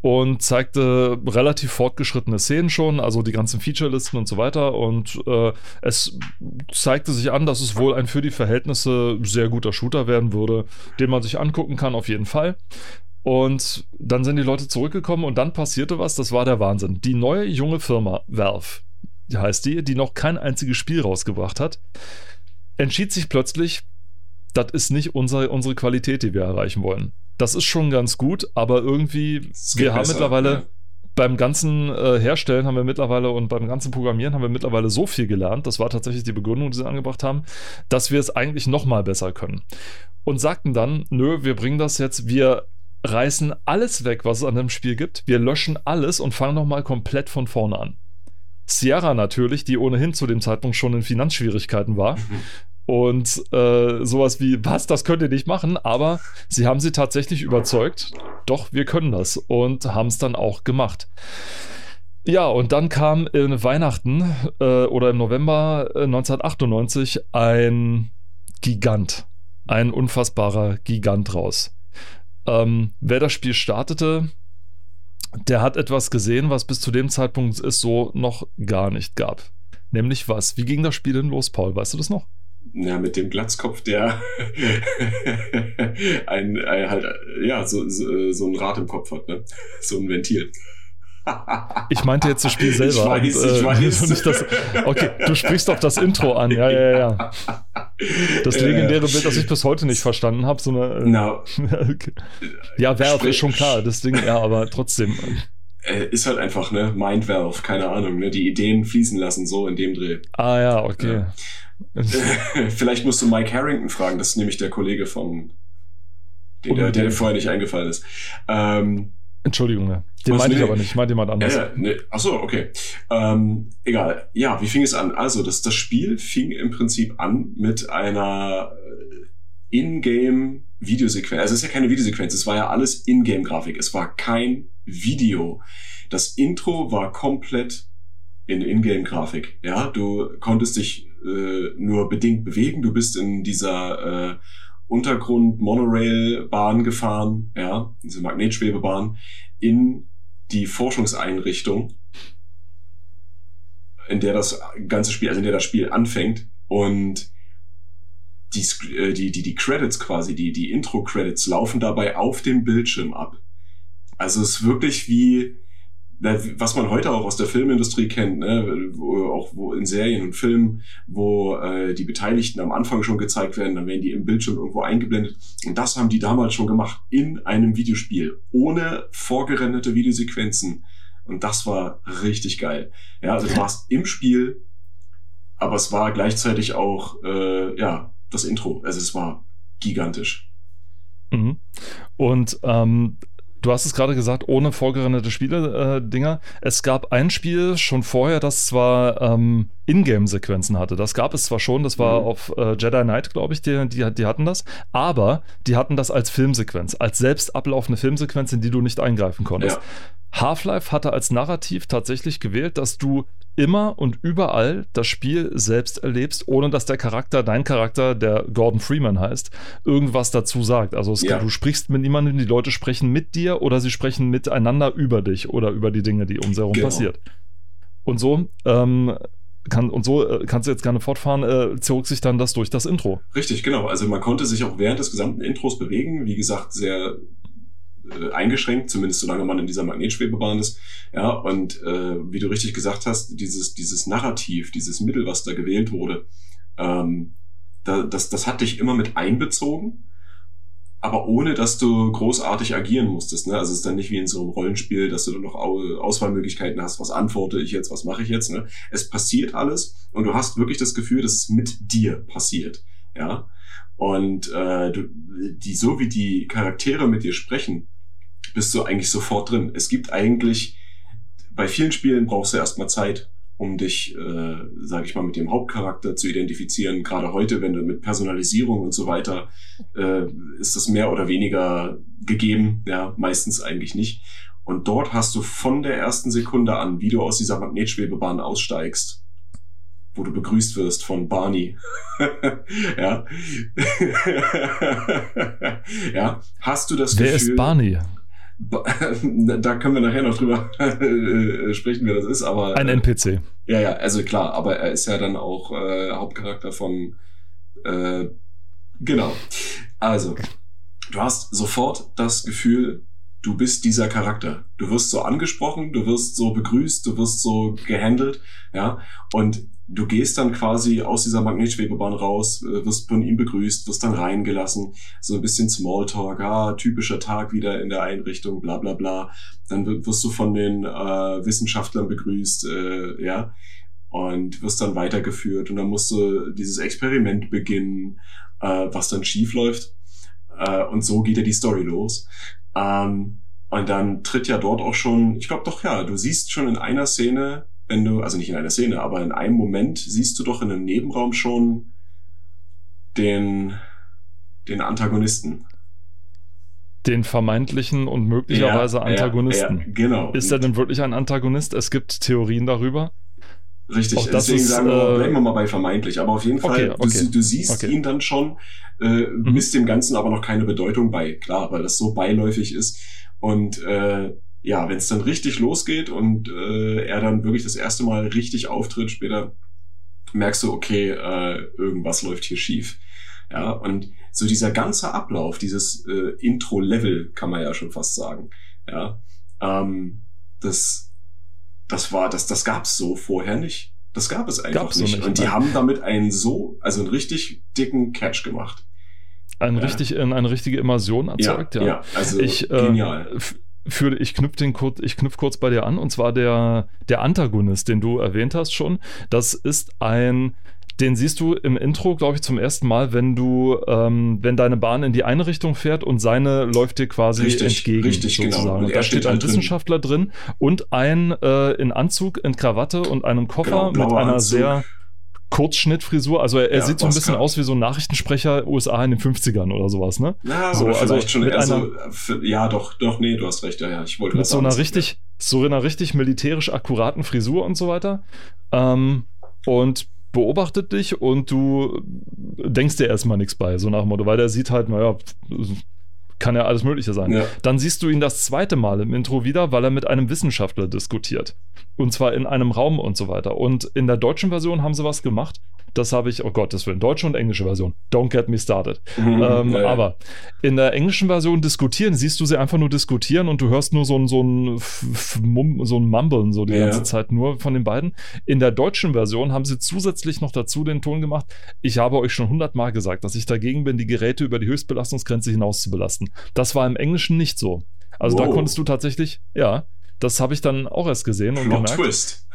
und zeigte relativ fortgeschrittene Szenen schon, also die ganzen Featurelisten und so weiter. Und äh, es zeigte sich an, dass es wohl ein für die Verhältnisse sehr guter Shooter werden würde, den man sich angucken kann, auf jeden Fall. Und dann sind die Leute zurückgekommen und dann passierte was, das war der Wahnsinn. Die neue junge Firma Valve, heißt die, die noch kein einziges Spiel rausgebracht hat, entschied sich plötzlich, das ist nicht unsere, unsere Qualität, die wir erreichen wollen. Das ist schon ganz gut, aber irgendwie, wir haben besser, mittlerweile ja. beim ganzen äh, Herstellen haben wir mittlerweile und beim ganzen Programmieren haben wir mittlerweile so viel gelernt, das war tatsächlich die Begründung, die sie angebracht haben, dass wir es eigentlich noch mal besser können. Und sagten dann, nö, wir bringen das jetzt, wir reißen alles weg, was es an dem Spiel gibt, wir löschen alles und fangen noch mal komplett von vorne an. Sierra natürlich, die ohnehin zu dem Zeitpunkt schon in Finanzschwierigkeiten war. Und äh, sowas wie, was, das könnt ihr nicht machen, aber sie haben sie tatsächlich überzeugt, doch, wir können das und haben es dann auch gemacht. Ja, und dann kam in Weihnachten äh, oder im November 1998 äh, ein Gigant, ein unfassbarer Gigant raus. Ähm, wer das Spiel startete, der hat etwas gesehen, was bis zu dem Zeitpunkt es so noch gar nicht gab. Nämlich was? Wie ging das Spiel denn los, Paul? Weißt du das noch? Ja, mit dem Glatzkopf, der ein, ein, halt, ja, so, so, so ein Rad im Kopf hat, ne? So ein Ventil. Ich meinte jetzt das Spiel selber. Ich weiß, und, äh, ich weiß. Nicht das, okay, du sprichst auf das Intro an. Ja, ja, ja. Das legendäre Bild, das ich bis heute nicht verstanden habe. So eine, äh, no. okay. Ja, Valve ist schon klar, das Ding, ja, aber trotzdem. Äh, ist halt einfach, ne? Mind Valve, keine Ahnung, ne? Die Ideen fließen lassen, so in dem Dreh. Ah, ja, okay. Ja. Vielleicht musst du Mike Harrington fragen, das ist nämlich der Kollege von, den, der, der vorher nicht eingefallen ist. Ähm, Entschuldigung, ja. Den meinte nee, ich aber nicht, ich meinte jemand anders. Ja, nee. Ach so, okay. Ähm, egal. Ja, wie fing es an? Also, das, das Spiel fing im Prinzip an mit einer äh, Ingame Videosequenz. Also, es ist ja keine Videosequenz, es war ja alles Ingame-Grafik. Es war kein Video. Das Intro war komplett in Ingame-Grafik. Ja, du konntest dich äh, nur bedingt bewegen. Du bist in dieser äh, Untergrund-Monorail-Bahn gefahren, ja, diese Magnetschwebebahn, in die Forschungseinrichtung, in der das ganze Spiel, also in der das Spiel anfängt und die, äh, die, die, die Credits quasi, die, die Intro-Credits laufen dabei auf dem Bildschirm ab. Also es ist wirklich wie, was man heute auch aus der Filmindustrie kennt, ne, wo, auch wo in Serien und Filmen, wo äh, die Beteiligten am Anfang schon gezeigt werden, dann werden die im Bildschirm irgendwo eingeblendet. Und das haben die damals schon gemacht in einem Videospiel, ohne vorgerenderte Videosequenzen. Und das war richtig geil. Ja, also du warst im Spiel, aber es war gleichzeitig auch äh, ja das Intro. Also es war gigantisch. Mhm. Und ähm, Du hast es gerade gesagt, ohne vorgerenderte Spiele-Dinger. Äh, es gab ein Spiel schon vorher, das zwar ähm, Ingame-Sequenzen hatte. Das gab es zwar schon, das war mhm. auf äh, Jedi Knight, glaube ich, die, die, die, hatten das. Aber die hatten das als Filmsequenz, als selbst ablaufende Filmsequenz, in die du nicht eingreifen konntest. Ja. Half-Life hatte als Narrativ tatsächlich gewählt, dass du immer und überall das Spiel selbst erlebst, ohne dass der Charakter, dein Charakter, der Gordon Freeman heißt, irgendwas dazu sagt. Also ja. du sprichst mit niemandem, die Leute sprechen mit dir oder sie sprechen miteinander über dich oder über die Dinge, die um sie herum genau. passiert. Und so ähm, kann, und so äh, kannst du jetzt gerne fortfahren, äh, zog sich dann das durch das Intro. Richtig, genau. Also man konnte sich auch während des gesamten Intros bewegen. Wie gesagt, sehr äh, eingeschränkt, zumindest solange man in dieser Magnetschwebebahn ist. Ja, und äh, wie du richtig gesagt hast, dieses, dieses Narrativ, dieses Mittel, was da gewählt wurde, ähm, da, das, das hat dich immer mit einbezogen, aber ohne, dass du großartig agieren musstest. Ne? Also es ist dann nicht wie in so einem Rollenspiel, dass du dann noch Auswahlmöglichkeiten hast, was antworte ich jetzt, was mache ich jetzt. Ne? Es passiert alles und du hast wirklich das Gefühl, dass es mit dir passiert. Ja, und äh, du, die so wie die Charaktere mit dir sprechen, bist du eigentlich sofort drin. Es gibt eigentlich, bei vielen Spielen brauchst du erstmal Zeit, um dich, äh, sage ich mal, mit dem Hauptcharakter zu identifizieren. Gerade heute, wenn du mit Personalisierung und so weiter, äh, ist das mehr oder weniger gegeben. Ja, meistens eigentlich nicht. Und dort hast du von der ersten Sekunde an, wie du aus dieser Magnetschwebebahn aussteigst, wo du begrüßt wirst von Barney. ja. ja. Hast du das Wer Gefühl. Wer ist Barney? da können wir nachher noch drüber äh, sprechen, wer das ist, aber. Ein NPC. Ja, ja, also klar, aber er ist ja dann auch äh, Hauptcharakter von. Äh, genau. Also, du hast sofort das Gefühl, du bist dieser Charakter. Du wirst so angesprochen, du wirst so begrüßt, du wirst so gehandelt, ja. Und du gehst dann quasi aus dieser Magnetschwebebahn raus, äh, wirst von ihm begrüßt, wirst dann reingelassen, so ein bisschen Smalltalk, ah, typischer Tag wieder in der Einrichtung, bla bla bla. Dann wirst du von den äh, Wissenschaftlern begrüßt, äh, ja, und wirst dann weitergeführt und dann musst du dieses Experiment beginnen, äh, was dann schief läuft. Äh, und so geht ja die Story los. Ähm, und dann tritt ja dort auch schon, ich glaube doch ja, du siehst schon in einer Szene wenn du, also nicht in einer Szene, aber in einem Moment siehst du doch in einem Nebenraum schon den, den Antagonisten. Den vermeintlichen und möglicherweise ja, Antagonisten. Ja, ja, genau. Ist er denn wirklich ein Antagonist? Es gibt Theorien darüber. Richtig, Auch deswegen ist, sagen wir, äh, bleiben wir mal bei vermeintlich. Aber auf jeden Fall, okay, okay. Du, du, siehst okay. ihn dann schon, äh, mhm. misst dem Ganzen aber noch keine Bedeutung bei. Klar, weil das so beiläufig ist. Und äh, ja, wenn es dann richtig losgeht und äh, er dann wirklich das erste Mal richtig auftritt, später merkst du, okay, äh, irgendwas läuft hier schief. Ja, und so dieser ganze Ablauf, dieses äh, Intro-Level, kann man ja schon fast sagen. Ja, ähm, das, das war, das, das gab's so vorher nicht. Das gab es einfach Gab's nicht. nicht. Und die haben damit einen so, also einen richtig dicken Catch gemacht. Ein ja. richtig, eine richtige Immersion erzeugt, ja. ja. ja also ich, äh, genial. Äh, für, ich knüpfe den kurz, ich knüpfe kurz bei dir an, und zwar der, der Antagonist, den du erwähnt hast schon. Das ist ein, den siehst du im Intro, glaube ich, zum ersten Mal, wenn du, ähm, wenn deine Bahn in die eine Richtung fährt und seine läuft dir quasi richtig, entgegen. Richtig, genau. sozusagen. genau. Und da steht ein halt Wissenschaftler drin, drin und ein äh, in Anzug, in Krawatte und einem Koffer genau, mit einer Anzug. sehr Kurzschnittfrisur. Also er, er ja, sieht so ein bisschen aus wie so ein Nachrichtensprecher USA in den 50ern oder sowas, ne? Ja, so, also schon mit einer, so, ja, doch, doch, nee, du hast recht, ja, ja. Ich wollte mit so einer richtig, so einer richtig militärisch akkuraten Frisur und so weiter. Ähm, und beobachtet dich und du denkst dir erstmal nichts bei, so nach dem Motto, weil der sieht halt, naja, kann ja alles Mögliche sein. Ja. Dann siehst du ihn das zweite Mal im Intro wieder, weil er mit einem Wissenschaftler diskutiert. Und zwar in einem Raum und so weiter. Und in der deutschen Version haben sie was gemacht. Das habe ich, oh Gott, das wird in deutsche und englische Version. Don't get me started. Mhm, ähm, ja, ja. Aber in der englischen Version diskutieren, siehst du sie einfach nur diskutieren und du hörst nur so ein, so ein, so ein Mumblen so die ganze Zeit nur von den beiden. In der deutschen Version haben sie zusätzlich noch dazu den Ton gemacht. Ich habe euch schon hundertmal gesagt, dass ich dagegen bin, die Geräte über die Höchstbelastungsgrenze hinaus zu belasten. Das war im Englischen nicht so. Also wow. da konntest du tatsächlich, ja, das habe ich dann auch erst gesehen und Plot gemerkt. Twist.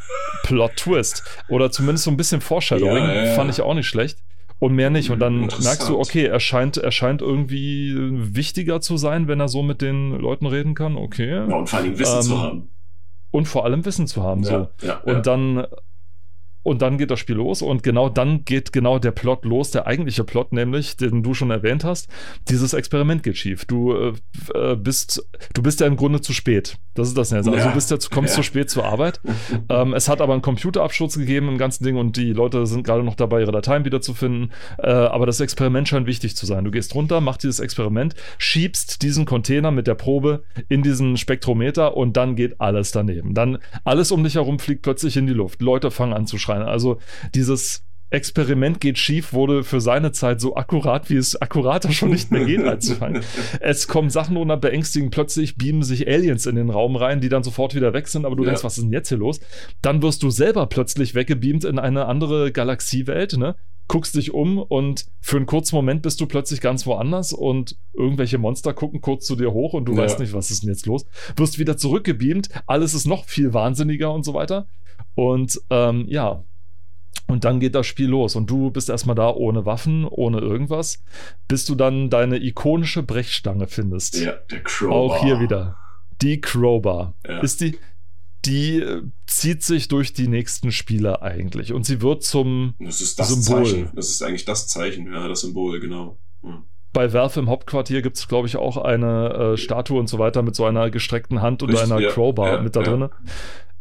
Plot Twist. Oder zumindest so ein bisschen Foreshadowing. Ja, ja, fand ich auch nicht schlecht. Und mehr nicht. Und dann merkst du, okay, er scheint, er scheint irgendwie wichtiger zu sein, wenn er so mit den Leuten reden kann. Okay. Ja, und vor allem Wissen ähm, zu haben. Und vor allem Wissen zu haben. so. und dann und dann geht das Spiel los und genau dann geht genau der Plot los, der eigentliche Plot, nämlich, den du schon erwähnt hast. Dieses Experiment geht schief. Du äh, äh bist, du bist ja im Grunde zu spät. Das ist das jetzt. Also ja. du bist ja, kommst ja. zu spät zur Arbeit. ähm, es hat aber einen Computerabsturz gegeben im ganzen Ding und die Leute sind gerade noch dabei, ihre Dateien wiederzufinden. Äh, aber das Experiment scheint wichtig zu sein. Du gehst runter, machst dieses Experiment, schiebst diesen Container mit der Probe in diesen Spektrometer und dann geht alles daneben. Dann alles um dich herum fliegt plötzlich in die Luft. Leute fangen an zu schreien. Also dieses Experiment geht schief wurde für seine Zeit so akkurat, wie es akkurater schon nicht mehr geht als fallen. Es kommen Sachen unter beängstigen, plötzlich beamen sich Aliens in den Raum rein, die dann sofort wieder weg sind, aber du ja. denkst, was ist denn jetzt hier los? Dann wirst du selber plötzlich weggebeamt in eine andere Galaxiewelt, ne? guckst dich um und für einen kurzen Moment bist du plötzlich ganz woanders und irgendwelche Monster gucken kurz zu dir hoch und du ja. weißt nicht, was ist denn jetzt los. Wirst wieder zurückgebeamt, alles ist noch viel wahnsinniger und so weiter. Und ähm, ja, und dann geht das Spiel los und du bist erstmal da ohne Waffen, ohne irgendwas, bis du dann deine ikonische Brechstange findest. Ja, der Crowbar. Auch hier wieder. Die Crowbar. Ja. Ist die, die äh, zieht sich durch die nächsten Spiele eigentlich und sie wird zum das ist das Symbol. Zeichen. Das ist eigentlich das Zeichen, ja, das Symbol, genau. Ja. Bei Valve im Hauptquartier gibt es, glaube ich, auch eine äh, Statue und so weiter mit so einer gestreckten Hand und Richtig, einer ja, Crowbar ja, mit da drin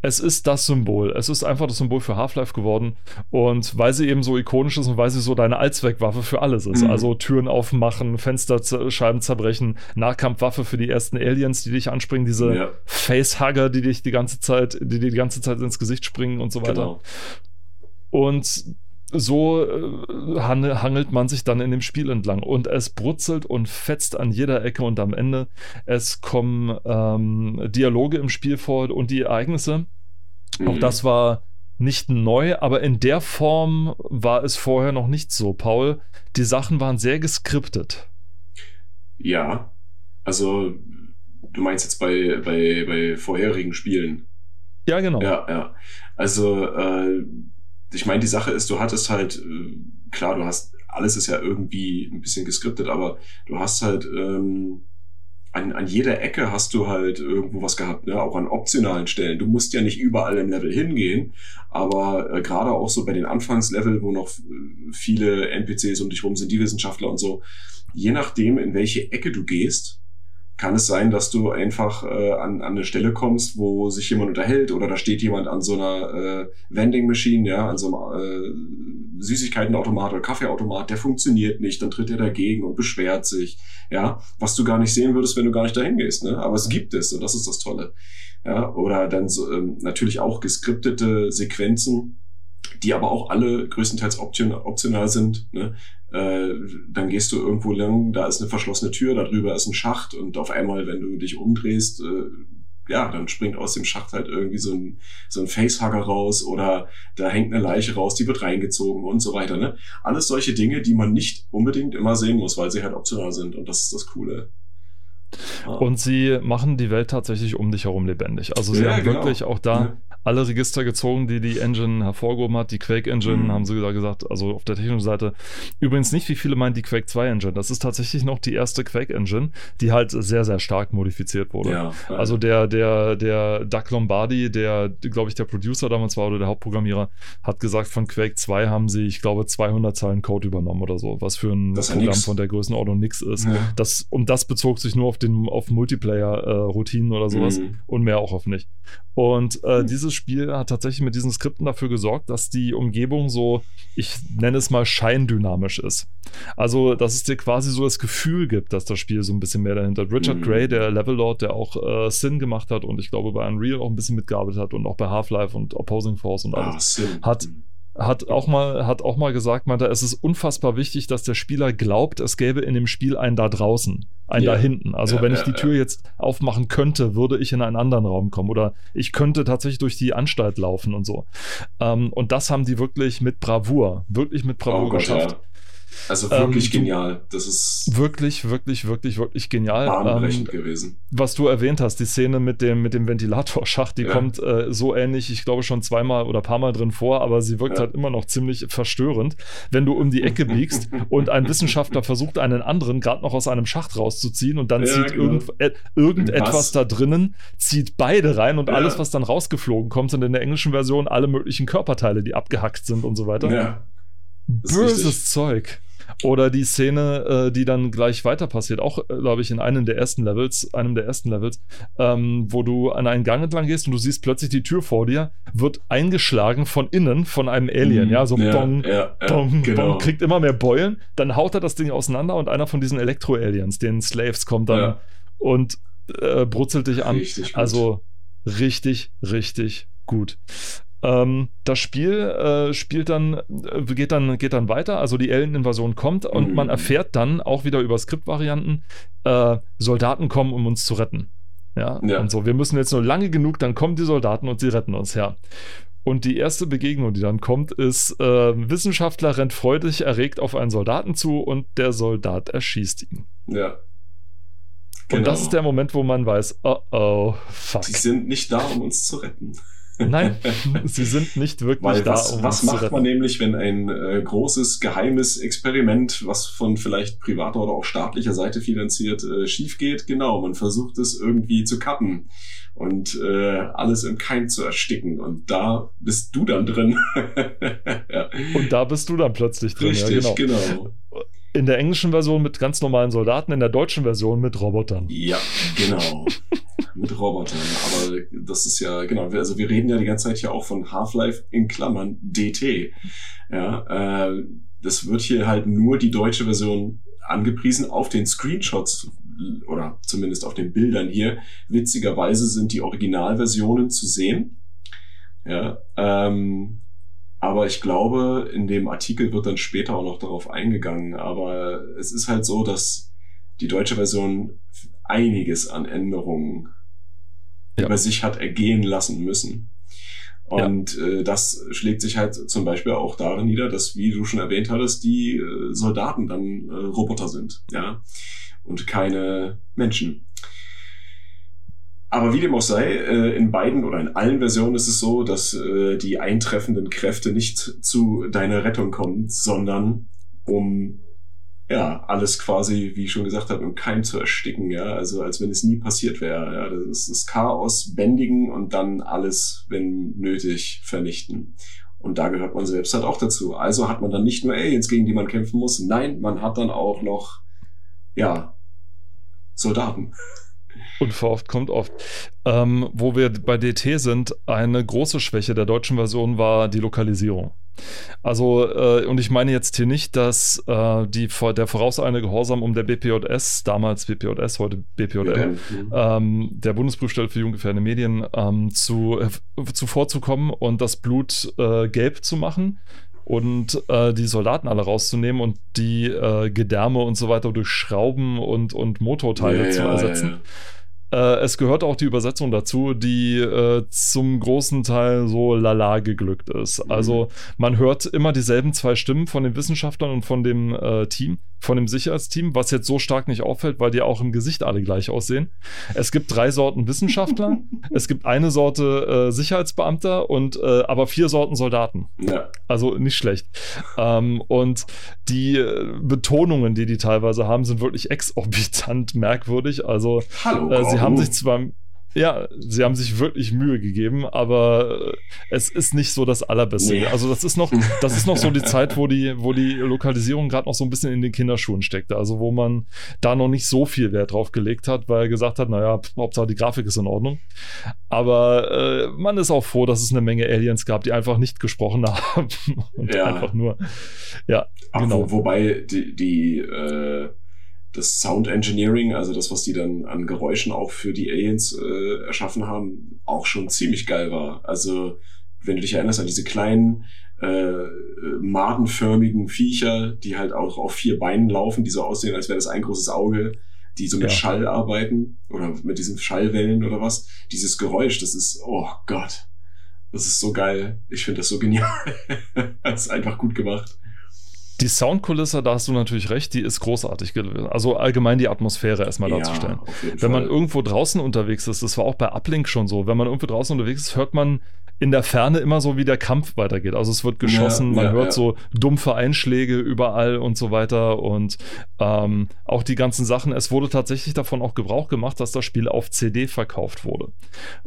es ist das Symbol. Es ist einfach das Symbol für Half-Life geworden. Und weil sie eben so ikonisch ist und weil sie so deine Allzweckwaffe für alles ist. Mhm. Also Türen aufmachen, Fensterscheiben zerbrechen, Nahkampfwaffe für die ersten Aliens, die dich anspringen, diese ja. Facehugger, die dich die ganze Zeit, die dir die ganze Zeit ins Gesicht springen und so weiter. Genau. Und so äh, hangelt man sich dann in dem Spiel entlang und es brutzelt und fetzt an jeder Ecke und am Ende es kommen ähm, Dialoge im Spiel vor und die Ereignisse. Mhm. Auch das war nicht neu, aber in der Form war es vorher noch nicht so. Paul, die Sachen waren sehr geskriptet. Ja, also du meinst jetzt bei, bei, bei vorherigen Spielen. Ja, genau. Ja, ja. Also äh, ich meine, die Sache ist, du hattest halt, äh, klar, du hast, alles ist ja irgendwie ein bisschen geskriptet, aber du hast halt ähm, an, an jeder Ecke hast du halt irgendwo was gehabt, ne? auch an optionalen Stellen. Du musst ja nicht überall im Level hingehen, aber äh, gerade auch so bei den Anfangslevel, wo noch äh, viele NPCs um dich rum sind, die Wissenschaftler und so, je nachdem, in welche Ecke du gehst, kann es sein, dass du einfach äh, an, an eine Stelle kommst, wo sich jemand unterhält oder da steht jemand an so einer äh, Vending Machine, ja, an so einem äh, Süßigkeitenautomat oder Kaffeeautomat, der funktioniert nicht, dann tritt er dagegen und beschwert sich, ja, was du gar nicht sehen würdest, wenn du gar nicht dahin gehst, ne? Aber es gibt es und das ist das Tolle. Ja, oder dann so, ähm, natürlich auch geskriptete Sequenzen, die aber auch alle größtenteils option, optional sind. Ne? Äh, dann gehst du irgendwo lang, da ist eine verschlossene Tür, darüber ist ein Schacht und auf einmal, wenn du dich umdrehst, äh, ja, dann springt aus dem Schacht halt irgendwie so ein, so ein Facehugger raus oder da hängt eine Leiche raus, die wird reingezogen und so weiter. Ne? Alles solche Dinge, die man nicht unbedingt immer sehen muss, weil sie halt optional sind und das ist das Coole. Und sie machen die Welt tatsächlich um dich herum lebendig. Also sie ja, haben genau. wirklich auch da ja alle Register gezogen, die die Engine hervorgehoben hat. Die Quake Engine mhm. haben sie da gesagt, also auf der technischen Seite. Übrigens nicht, wie viele meinen die Quake 2 Engine. Das ist tatsächlich noch die erste Quake Engine, die halt sehr, sehr stark modifiziert wurde. Ja, also der, der, der Doug Lombardi, der, glaube ich, der Producer damals war oder der Hauptprogrammierer, hat gesagt, von Quake 2 haben sie, ich glaube, 200 Zeilen Code übernommen oder so, was für ein Programm von der Größenordnung nix ist. Ja. Das, und das bezog sich nur auf den auf Multiplayer-Routinen äh, oder sowas mhm. und mehr auch auf nicht. Und äh, mhm. dieses Spiel hat tatsächlich mit diesen Skripten dafür gesorgt, dass die Umgebung so, ich nenne es mal scheindynamisch ist. Also, dass es dir quasi so das Gefühl gibt, dass das Spiel so ein bisschen mehr dahinter hat. Richard mhm. Gray, der Level Lord, der auch äh, Sin gemacht hat und ich glaube bei Unreal auch ein bisschen mitgearbeitet hat und auch bei Half-Life und Opposing Force und alles, ah, hat hat auch mal, hat auch mal gesagt, meinte, es ist unfassbar wichtig, dass der Spieler glaubt, es gäbe in dem Spiel einen da draußen, einen ja. da hinten. Also ja, wenn ich die Tür jetzt aufmachen könnte, würde ich in einen anderen Raum kommen oder ich könnte tatsächlich durch die Anstalt laufen und so. Ähm, und das haben die wirklich mit Bravour, wirklich mit Bravour oh Gott, geschafft. Also wirklich ähm, genial. Das ist wirklich, wirklich, wirklich, wirklich genial. Bahnbrechend ähm, gewesen. Was du erwähnt hast, die Szene mit dem, mit dem Ventilatorschacht, die ja. kommt äh, so ähnlich, ich glaube schon zweimal oder paar Mal drin vor, aber sie wirkt ja. halt immer noch ziemlich verstörend, wenn du um die Ecke biegst und ein Wissenschaftler versucht, einen anderen gerade noch aus einem Schacht rauszuziehen und dann ja, zieht genau. irgend, äh, irgendetwas da drinnen, zieht beide rein und alles, was dann rausgeflogen kommt, sind in der englischen Version alle möglichen Körperteile, die abgehackt sind und so weiter. Ja. Böses Zeug. Oder die Szene, äh, die dann gleich weiter passiert, auch, äh, glaube ich, in einem der ersten Levels, einem der ersten Levels, ähm, wo du an einen Gang entlang gehst und du siehst plötzlich die Tür vor dir, wird eingeschlagen von innen von einem Alien, mm, ja, so ja, bong, ja, ja, bong, genau. bong, kriegt immer mehr Beulen, dann haut er das Ding auseinander und einer von diesen Elektro-Aliens, den Slaves, kommt dann und äh, brutzelt dich an. Richtig also richtig, richtig gut. Ähm, das Spiel äh, spielt dann, äh, geht dann, geht dann weiter, also die Alien-Invasion kommt und mhm. man erfährt dann auch wieder über Skriptvarianten, äh, Soldaten kommen, um uns zu retten. Ja? ja, und so. Wir müssen jetzt nur lange genug, dann kommen die Soldaten und sie retten uns, ja. Und die erste Begegnung, die dann kommt, ist, äh, Wissenschaftler rennt freudig erregt auf einen Soldaten zu und der Soldat erschießt ihn. Ja. Genau. Und das genau. ist der Moment, wo man weiß, oh oh, fuck. Die sind nicht da, um uns zu retten. Nein, sie sind nicht wirklich Weil da. Was, um was macht man nämlich, wenn ein äh, großes geheimes Experiment, was von vielleicht privater oder auch staatlicher Seite finanziert, äh, schief geht? Genau, man versucht es irgendwie zu kappen und äh, alles im Keim zu ersticken. Und da bist du dann drin. ja. Und da bist du dann plötzlich drin. Richtig, ja, genau. genau. In der englischen Version mit ganz normalen Soldaten, in der deutschen Version mit Robotern. Ja, genau. mit Robotern. Aber das ist ja, genau, also wir reden ja die ganze Zeit ja auch von Half-Life in Klammern DT. Ja, äh, das wird hier halt nur die deutsche Version angepriesen auf den Screenshots oder zumindest auf den Bildern hier. Witzigerweise sind die Originalversionen zu sehen. Ja, ähm, aber ich glaube, in dem Artikel wird dann später auch noch darauf eingegangen. Aber es ist halt so, dass die deutsche Version einiges an Änderungen ja. über sich hat ergehen lassen müssen. Und ja. äh, das schlägt sich halt zum Beispiel auch darin nieder, dass, wie du schon erwähnt hattest, die äh, Soldaten dann äh, Roboter sind, ja, und keine Menschen. Aber wie dem auch sei, äh, in beiden oder in allen Versionen ist es so, dass äh, die eintreffenden Kräfte nicht zu deiner Rettung kommen, sondern um ja alles quasi, wie ich schon gesagt habe, im Keim zu ersticken, ja, also als wenn es nie passiert wäre. Ja, das ist das Chaos bändigen und dann alles, wenn nötig, vernichten. Und da gehört man selbst halt auch dazu. Also hat man dann nicht nur Aliens, gegen die man kämpfen muss, nein, man hat dann auch noch ja Soldaten. Unverhofft kommt oft. Ähm, wo wir bei DT sind, eine große Schwäche der deutschen Version war die Lokalisierung. Also, äh, und ich meine jetzt hier nicht, dass äh, die, der vorauseilende Gehorsam um der BPJS, damals BPJS, heute BPJM, ja, ähm, der Bundesprüfstelle für jugendgefährdende Medien, ähm, zu, äh, zuvorzukommen und das Blut äh, gelb zu machen und äh, die Soldaten alle rauszunehmen und die äh, Gedärme und so weiter durch Schrauben und, und Motorteile ja, zu ersetzen. Ja, äh, es gehört auch die Übersetzung dazu, die äh, zum großen Teil so lala geglückt ist. Mhm. Also man hört immer dieselben zwei Stimmen von den Wissenschaftlern und von dem äh, Team, von dem Sicherheitsteam, was jetzt so stark nicht auffällt, weil die auch im Gesicht alle gleich aussehen. Es gibt drei Sorten Wissenschaftler, es gibt eine Sorte äh, Sicherheitsbeamter und äh, aber vier Sorten Soldaten. Ja. Also nicht schlecht. Ähm, und die äh, Betonungen, die die teilweise haben, sind wirklich exorbitant merkwürdig. Also Hallo, äh, sie haben sich zwar ja, sie haben sich wirklich Mühe gegeben, aber es ist nicht so das Allerbeste. Nee. Also das ist noch, das ist noch so die Zeit, wo die, wo die Lokalisierung gerade noch so ein bisschen in den Kinderschuhen steckte. Also wo man da noch nicht so viel Wert drauf gelegt hat, weil er gesagt hat, naja, Hauptsache die Grafik ist in Ordnung. Aber äh, man ist auch froh, dass es eine Menge Aliens gab, die einfach nicht gesprochen haben und ja. einfach nur, ja, Ach, genau. Wo, wobei die, die äh das Sound Engineering, also das, was die dann an Geräuschen auch für die Aliens äh, erschaffen haben, auch schon ziemlich geil war. Also wenn du dich erinnerst an diese kleinen äh, madenförmigen Viecher, die halt auch auf vier Beinen laufen, die so aussehen, als wäre das ein großes Auge, die so mit ja. Schall arbeiten oder mit diesen Schallwellen oder was. Dieses Geräusch, das ist, oh Gott, das ist so geil. Ich finde das so genial. das ist einfach gut gemacht. Die Soundkulisse, da hast du natürlich recht, die ist großartig gewesen. Also allgemein die Atmosphäre erstmal ja, darzustellen. Wenn Fall. man irgendwo draußen unterwegs ist, das war auch bei Uplink schon so, wenn man irgendwo draußen unterwegs ist, hört man in der Ferne immer so, wie der Kampf weitergeht. Also es wird geschossen, ja, man ja, hört so dumpfe Einschläge überall und so weiter. Und ähm, auch die ganzen Sachen, es wurde tatsächlich davon auch Gebrauch gemacht, dass das Spiel auf CD verkauft wurde.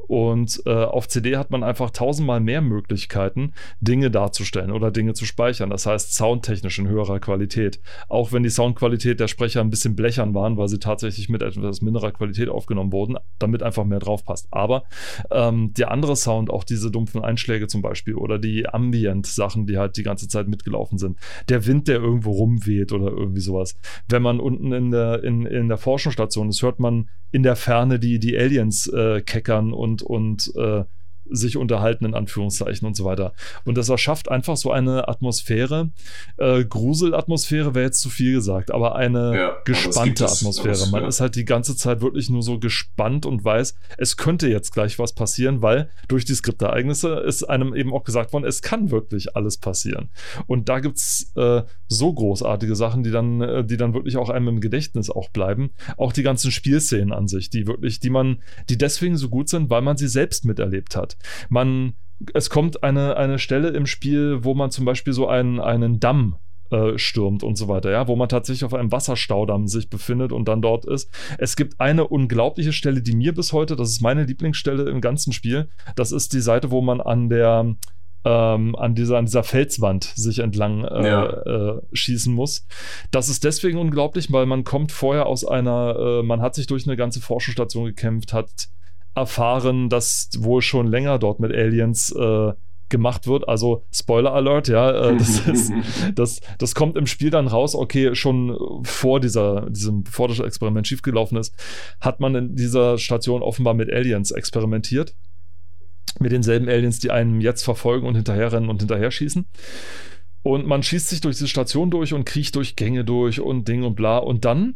Und äh, auf CD hat man einfach tausendmal mehr Möglichkeiten, Dinge darzustellen oder Dinge zu speichern. Das heißt, soundtechnisch in höherer Qualität. Auch wenn die Soundqualität der Sprecher ein bisschen blechern waren, weil sie tatsächlich mit etwas minderer Qualität aufgenommen wurden, damit einfach mehr drauf passt. Aber ähm, der andere Sound, auch diese dumpfe dumpfen Einschläge zum Beispiel oder die Ambient-Sachen, die halt die ganze Zeit mitgelaufen sind. Der Wind, der irgendwo rumweht oder irgendwie sowas. Wenn man unten in der, in, in der Forschungsstation ist, hört man in der Ferne die, die Aliens äh, keckern und, und äh, sich unterhalten, in Anführungszeichen und so weiter. Und das erschafft einfach so eine Atmosphäre. Äh, Gruselatmosphäre wäre jetzt zu viel gesagt, aber eine ja, gespannte aber Atmosphäre. Es, Man ja. ist halt die ganze Zeit wirklich nur so gespannt und weiß, es könnte jetzt gleich was passieren, weil durch die Skriptereignisse ist einem eben auch gesagt worden, es kann wirklich alles passieren. Und da gibt es äh, so großartige Sachen, die dann, äh, die dann wirklich auch einem im Gedächtnis auch bleiben. Auch die ganzen Spielszenen an sich, die wirklich, die man, die deswegen so gut sind, weil man sie selbst miterlebt hat. Man, es kommt eine, eine Stelle im Spiel, wo man zum Beispiel so einen, einen Damm äh, stürmt und so weiter, ja, wo man tatsächlich auf einem Wasserstaudamm sich befindet und dann dort ist. Es gibt eine unglaubliche Stelle, die mir bis heute, das ist meine Lieblingsstelle im ganzen Spiel, das ist die Seite, wo man an der ähm, an, dieser, an dieser Felswand sich entlang äh, ja. äh, schießen muss. Das ist deswegen unglaublich, weil man kommt vorher aus einer, äh, man hat sich durch eine ganze Forschungsstation gekämpft, hat erfahren, dass wohl schon länger dort mit Aliens äh, gemacht wird. Also Spoiler Alert, ja, äh, das, ist, das, das kommt im Spiel dann raus, okay, schon vor dieser, diesem, bevor das Experiment schiefgelaufen ist, hat man in dieser Station offenbar mit Aliens experimentiert. Mit denselben Aliens, die einen jetzt verfolgen und hinterherrennen und hinterher schießen. Und man schießt sich durch diese Station durch und kriecht durch Gänge durch und Ding und bla. Und dann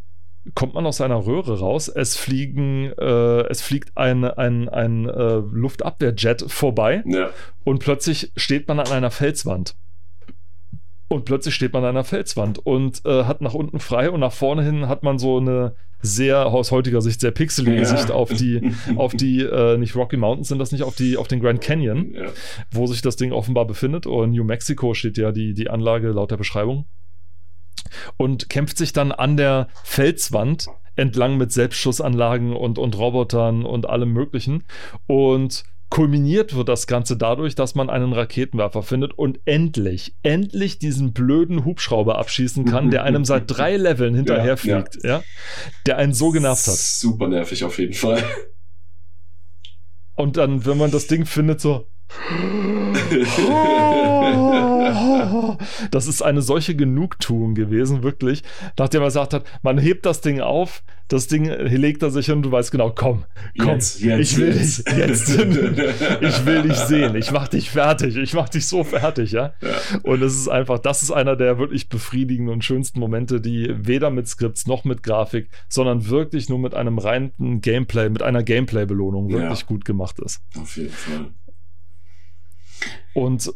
kommt man aus seiner Röhre raus. Es fliegen, äh, es fliegt ein, ein, ein äh, Luftabwehrjet vorbei ja. und plötzlich steht man an einer Felswand. Und plötzlich steht man an einer Felswand und äh, hat nach unten frei und nach vorne hin hat man so eine sehr aus heutiger Sicht sehr pixelige ja. Sicht auf die, auf die, äh, nicht Rocky Mountains sind das nicht, auf die, auf den Grand Canyon, ja. wo sich das Ding offenbar befindet. Und New Mexico steht ja die, die Anlage laut der Beschreibung und kämpft sich dann an der Felswand entlang mit Selbstschussanlagen und, und Robotern und allem Möglichen. Und kulminiert wird das Ganze dadurch, dass man einen Raketenwerfer findet und endlich, endlich diesen blöden Hubschrauber abschießen kann, der einem seit drei Leveln hinterherfliegt, ja, ja. ja, der einen so genervt hat. Super nervig auf jeden Fall. Und dann, wenn man das Ding findet, so. das ist eine solche Genugtuung gewesen, wirklich, nachdem er gesagt hat, man hebt das Ding auf, das Ding legt er sich hin und du weißt genau, komm, komm, jetzt, jetzt, ich will jetzt. dich jetzt, ich will dich sehen, ich mach dich fertig, ich mach dich so fertig, ja? ja. Und es ist einfach, das ist einer der wirklich befriedigenden und schönsten Momente, die weder mit Skripts noch mit Grafik, sondern wirklich nur mit einem reinen Gameplay, mit einer Gameplay-Belohnung wirklich ja. gut gemacht ist. Auf jeden Fall. Und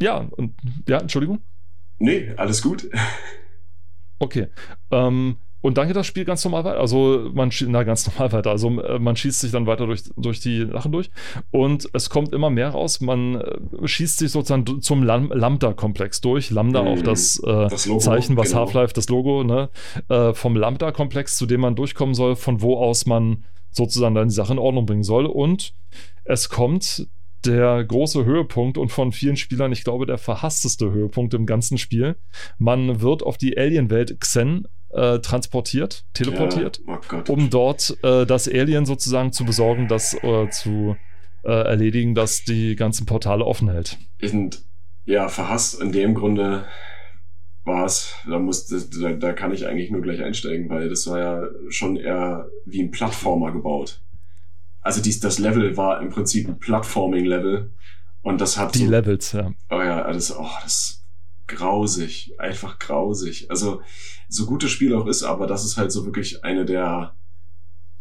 ja, und ja, Entschuldigung? Nee, alles gut. Okay. Ähm, und dann geht das Spiel ganz normal weiter. Also man schießt, na ganz normal weiter. Also äh, man schießt sich dann weiter durch, durch die Sachen durch und es kommt immer mehr raus. Man äh, schießt sich sozusagen zum Lam Lambda-Komplex durch. Lambda mhm. auch das, äh, das Zeichen, was genau. Half-Life, das Logo, ne, äh, vom Lambda-Komplex, zu dem man durchkommen soll, von wo aus man sozusagen dann die Sache in Ordnung bringen soll. Und es kommt der große Höhepunkt und von vielen Spielern, ich glaube, der verhassteste Höhepunkt im ganzen Spiel. Man wird auf die Alien-Welt Xen äh, transportiert, teleportiert, ja, oh um dort äh, das Alien sozusagen zu besorgen, das äh, zu erledigen, das die ganzen Portale offen hält. Und ja, verhasst in dem Grunde war es, da, da, da kann ich eigentlich nur gleich einsteigen, weil das war ja schon eher wie ein Plattformer gebaut also dies, das Level war im Prinzip ein Plattforming-Level Und das hat die so, Levels, ja. Oh ja, das, oh, das ist grausig, einfach grausig. Also so gut das Spiel auch ist, aber das ist halt so wirklich eine der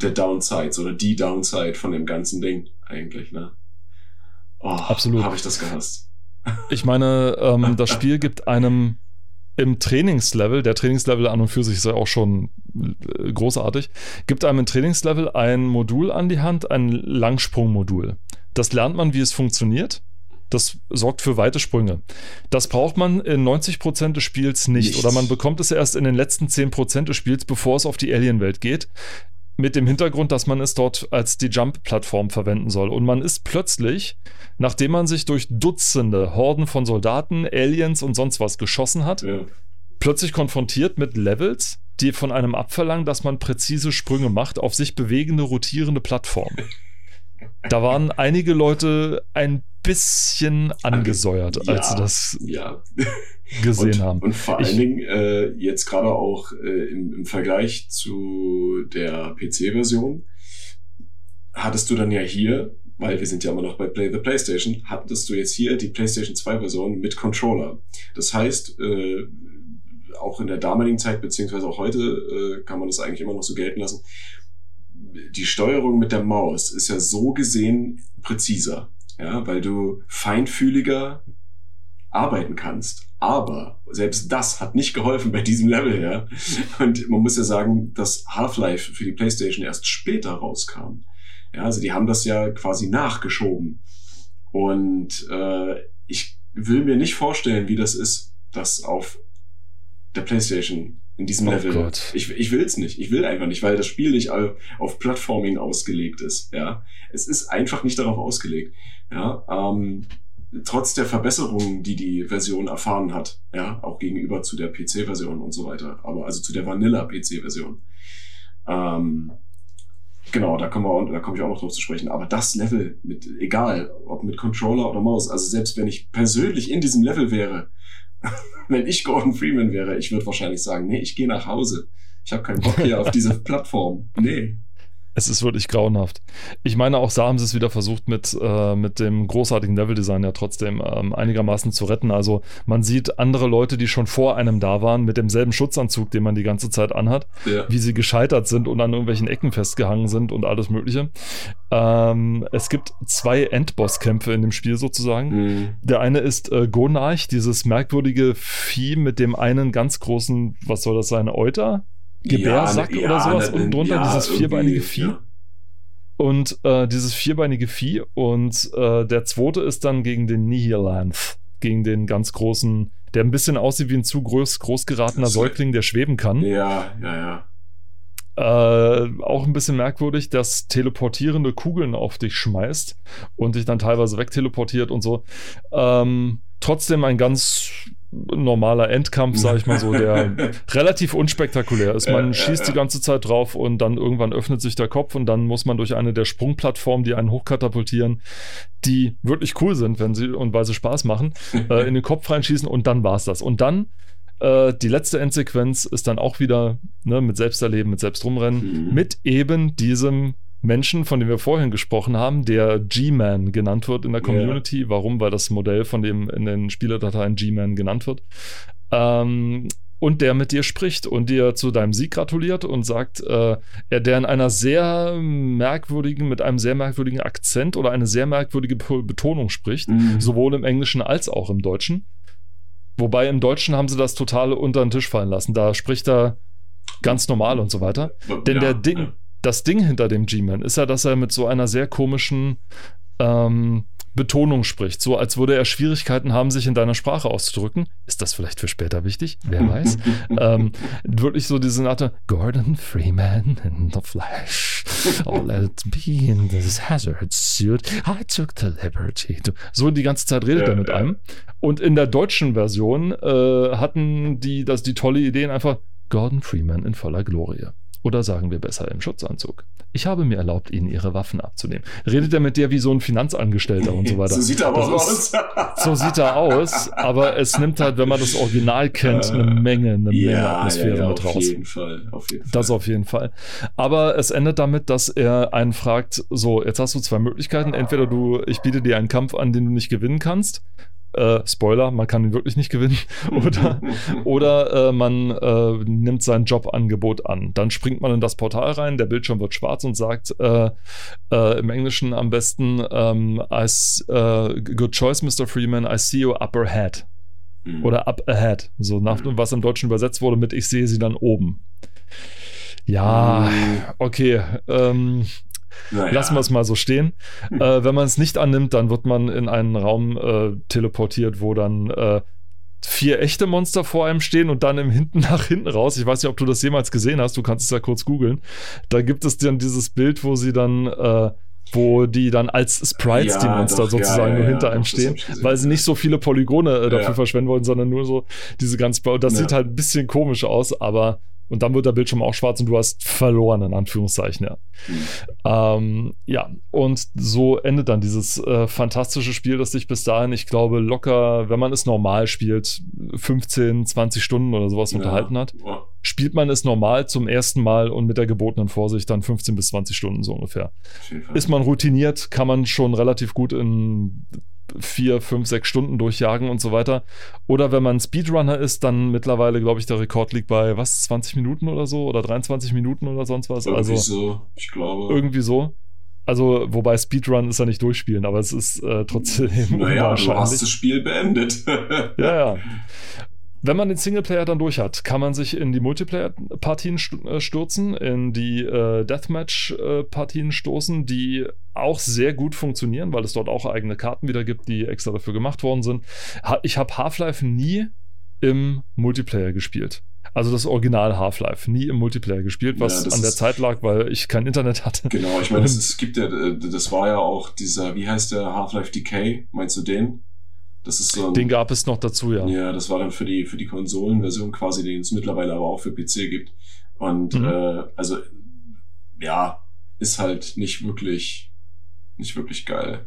der Downsides oder die Downside von dem ganzen Ding eigentlich, ne? Oh, Absolut. Habe ich das gehasst. Ich meine, ähm, das Spiel gibt einem im Trainingslevel, der Trainingslevel an und für sich ist ja auch schon äh, großartig, gibt einem im Trainingslevel ein Modul an die Hand, ein Langsprungmodul. Das lernt man, wie es funktioniert. Das sorgt für weite Sprünge. Das braucht man in 90% des Spiels nicht. Nichts. Oder man bekommt es erst in den letzten 10% des Spiels, bevor es auf die Alien-Welt geht. Mit dem Hintergrund, dass man es dort als die Jump-Plattform verwenden soll. Und man ist plötzlich, nachdem man sich durch Dutzende Horden von Soldaten, Aliens und sonst was geschossen hat, ja. plötzlich konfrontiert mit Levels, die von einem abverlangen, dass man präzise Sprünge macht auf sich bewegende, rotierende Plattformen. Da waren einige Leute ein bisschen angesäuert, ja, als sie das ja. Gesehen und, haben. Und vor allen Dingen äh, jetzt gerade auch äh, im, im Vergleich zu der PC-Version hattest du dann ja hier, weil wir sind ja immer noch bei Play the PlayStation, hattest du jetzt hier die PlayStation 2-Version mit Controller. Das heißt, äh, auch in der damaligen Zeit, beziehungsweise auch heute, äh, kann man das eigentlich immer noch so gelten lassen. Die Steuerung mit der Maus ist ja so gesehen präziser ja, weil du feinfühliger arbeiten kannst. Aber selbst das hat nicht geholfen bei diesem Level, ja. Und man muss ja sagen, dass Half-Life für die PlayStation erst später rauskam. Ja, also die haben das ja quasi nachgeschoben. Und äh, ich will mir nicht vorstellen, wie das ist, das auf der PlayStation in diesem oh Level. Gott. Ich, ich will es nicht. Ich will einfach nicht, weil das Spiel nicht auf, auf Plattforming ausgelegt ist. Ja, es ist einfach nicht darauf ausgelegt. Ja, ähm, trotz der Verbesserungen, die die Version erfahren hat, ja, auch gegenüber zu der PC-Version und so weiter, aber also zu der Vanilla-PC-Version. Ähm, genau, da kommen wir, da komme ich auch noch drauf zu sprechen. Aber das Level mit, egal, ob mit Controller oder Maus, also selbst wenn ich persönlich in diesem Level wäre, wenn ich Gordon Freeman wäre, ich würde wahrscheinlich sagen, nee, ich gehe nach Hause. Ich habe keinen Bock hier auf diese Plattform. Nee. Es ist wirklich grauenhaft. Ich meine, auch da haben sie es wieder versucht, mit, äh, mit dem großartigen Leveldesign ja trotzdem ähm, einigermaßen zu retten. Also man sieht andere Leute, die schon vor einem da waren, mit demselben Schutzanzug, den man die ganze Zeit anhat, ja. wie sie gescheitert sind und an irgendwelchen Ecken festgehangen sind und alles Mögliche. Ähm, es gibt zwei Endbosskämpfe in dem Spiel sozusagen. Mhm. Der eine ist äh, Gonarch, dieses merkwürdige Vieh mit dem einen ganz großen, was soll das sein, Euter? Gebärsack ja, oder sowas ja, unten drunter, ja, dieses vierbeinige Vieh. Und äh, dieses vierbeinige Vieh. Und äh, der zweite ist dann gegen den Nihilanth, gegen den ganz großen, der ein bisschen aussieht wie ein zu groß, groß geratener Säugling, der schweben kann. Ja, ja, ja. Äh, auch ein bisschen merkwürdig, dass teleportierende Kugeln auf dich schmeißt und dich dann teilweise wegteleportiert und so. Ähm, trotzdem ein ganz normaler Endkampf, sag ich mal so, der relativ unspektakulär ist. Man schießt die ganze Zeit drauf und dann irgendwann öffnet sich der Kopf und dann muss man durch eine der Sprungplattformen, die einen hochkatapultieren, die wirklich cool sind, wenn sie und weil sie Spaß machen, äh, in den Kopf reinschießen und dann war's das. Und dann äh, die letzte Endsequenz ist dann auch wieder ne, mit Selbsterleben, mit Selbstrumrennen, mhm. mit eben diesem Menschen, von dem wir vorhin gesprochen haben, der G-Man genannt wird in der Community. Ja. Warum? Weil das Modell von dem in den Spielerdateien G-Man genannt wird. Ähm, und der mit dir spricht und dir zu deinem Sieg gratuliert und sagt, äh, er der in einer sehr merkwürdigen, mit einem sehr merkwürdigen Akzent oder eine sehr merkwürdige Betonung spricht, mhm. sowohl im Englischen als auch im Deutschen. Wobei im Deutschen haben sie das total unter den Tisch fallen lassen. Da spricht er ganz normal und so weiter. Denn ja, der Ding, ja das Ding hinter dem G-Man ist ja, dass er mit so einer sehr komischen ähm, Betonung spricht, so als würde er Schwierigkeiten haben, sich in deiner Sprache auszudrücken. Ist das vielleicht für später wichtig? Wer weiß. ähm, wirklich so diese Art Gordon Freeman in the flesh. Oh, let it be in this hazard suit. I took the liberty. To so die ganze Zeit redet ja, er mit ja. einem. Und in der deutschen Version äh, hatten die das die tolle Idee einfach Gordon Freeman in voller Glorie. Oder sagen wir besser im Schutzanzug. Ich habe mir erlaubt, Ihnen Ihre Waffen abzunehmen. Redet er mit dir wie so ein Finanzangestellter und so weiter. so sieht er aber auch aus. so sieht er aus, aber es nimmt halt, wenn man das Original kennt, eine Menge, eine ja, Menge Atmosphäre ja, ja, mit raus. Auf jeden Fall, auf jeden Fall. Das auf jeden Fall. Aber es endet damit, dass er einen fragt, so, jetzt hast du zwei Möglichkeiten. Entweder du, ich biete dir einen Kampf an, den du nicht gewinnen kannst, äh, Spoiler, man kann ihn wirklich nicht gewinnen. oder oder äh, man äh, nimmt sein Jobangebot an. Dann springt man in das Portal rein, der Bildschirm wird schwarz und sagt äh, äh, im Englischen am besten, ähm, I, äh, Good choice, Mr. Freeman, I see you upper head. Mhm. Oder up ahead. So nach, mhm. was im Deutschen übersetzt wurde mit Ich sehe sie dann oben. Ja, mhm. okay. Ähm, naja. Lassen wir es mal so stehen. Hm. Äh, wenn man es nicht annimmt, dann wird man in einen Raum äh, teleportiert, wo dann äh, vier echte Monster vor einem stehen und dann im hinten nach hinten raus. Ich weiß nicht, ob du das jemals gesehen hast. Du kannst es ja kurz googeln. Da gibt es dann dieses Bild, wo sie dann äh, wo die dann als Sprites, ja, die Monster doch, sozusagen ja, ja, nur hinter einem doch, stehen, weil sie nicht so viele Polygone äh, dafür verschwenden wollen, sondern nur so diese ganz, das sieht halt ein bisschen komisch aus, aber und dann wird der Bildschirm auch schwarz und du hast verloren, in Anführungszeichen, ja. Ähm, ja, und so endet dann dieses äh, fantastische Spiel, das sich bis dahin, ich glaube, locker, wenn man es normal spielt, 15, 20 Stunden oder sowas ja. unterhalten hat. Spielt man es normal zum ersten Mal und mit der gebotenen Vorsicht dann 15 bis 20 Stunden so ungefähr. Ist man routiniert, kann man schon relativ gut in vier, fünf, sechs Stunden durchjagen und so weiter. Oder wenn man Speedrunner ist, dann mittlerweile, glaube ich, der Rekord liegt bei was, 20 Minuten oder so oder 23 Minuten oder sonst was. Irgendwie also so, ich glaube. Irgendwie so. Also, wobei Speedrun ist ja nicht durchspielen, aber es ist äh, trotzdem. Naja, du hast das Spiel beendet. ja, ja. Wenn man den Singleplayer dann durch hat, kann man sich in die Multiplayer-Partien äh, stürzen, in die äh, Deathmatch-Partien stoßen, die auch sehr gut funktionieren, weil es dort auch eigene Karten wieder gibt, die extra dafür gemacht worden sind. Ich habe Half-Life nie im Multiplayer gespielt. Also das Original Half-Life, nie im Multiplayer gespielt, was ja, an der Zeit lag, weil ich kein Internet hatte. Genau, ich meine, es gibt ja, äh, das war ja auch dieser, wie heißt der Half-Life Decay? Meinst du den? Das ist so ein, Den gab es noch dazu, ja. Ja, das war dann für die, für die Konsolenversion quasi, den es mittlerweile aber auch für PC gibt. Und mhm. äh, also ja, ist halt nicht wirklich, nicht wirklich geil.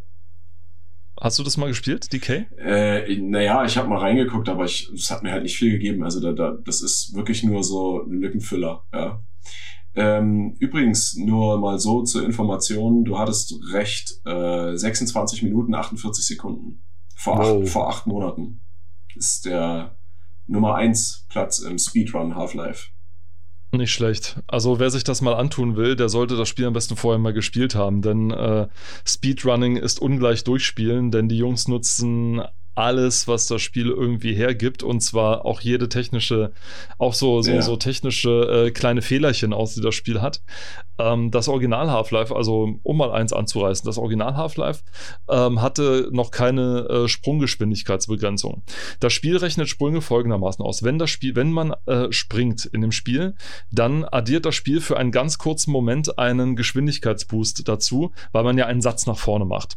Hast du das mal gespielt, DK? Äh, naja, ich habe mal reingeguckt, aber ich, es hat mir halt nicht viel gegeben. Also da, da, das ist wirklich nur so ein Lückenfüller, ja. Ähm, übrigens, nur mal so zur Information, du hattest recht, äh, 26 Minuten, 48 Sekunden. Vor, wow. acht, vor acht Monaten. Ist der Nummer eins Platz im Speedrun Half-Life. Nicht schlecht. Also wer sich das mal antun will, der sollte das Spiel am besten vorher mal gespielt haben, denn äh, Speedrunning ist ungleich durchspielen, denn die Jungs nutzen alles, was das Spiel irgendwie hergibt und zwar auch jede technische, auch so, so, ja. so technische äh, kleine Fehlerchen aus, die das Spiel hat. Ähm, das Original Half-Life, also um mal eins anzureißen, das Original Half-Life ähm, hatte noch keine äh, Sprunggeschwindigkeitsbegrenzung. Das Spiel rechnet Sprünge folgendermaßen aus. Wenn das Spiel, wenn man äh, springt in dem Spiel, dann addiert das Spiel für einen ganz kurzen Moment einen Geschwindigkeitsboost dazu, weil man ja einen Satz nach vorne macht.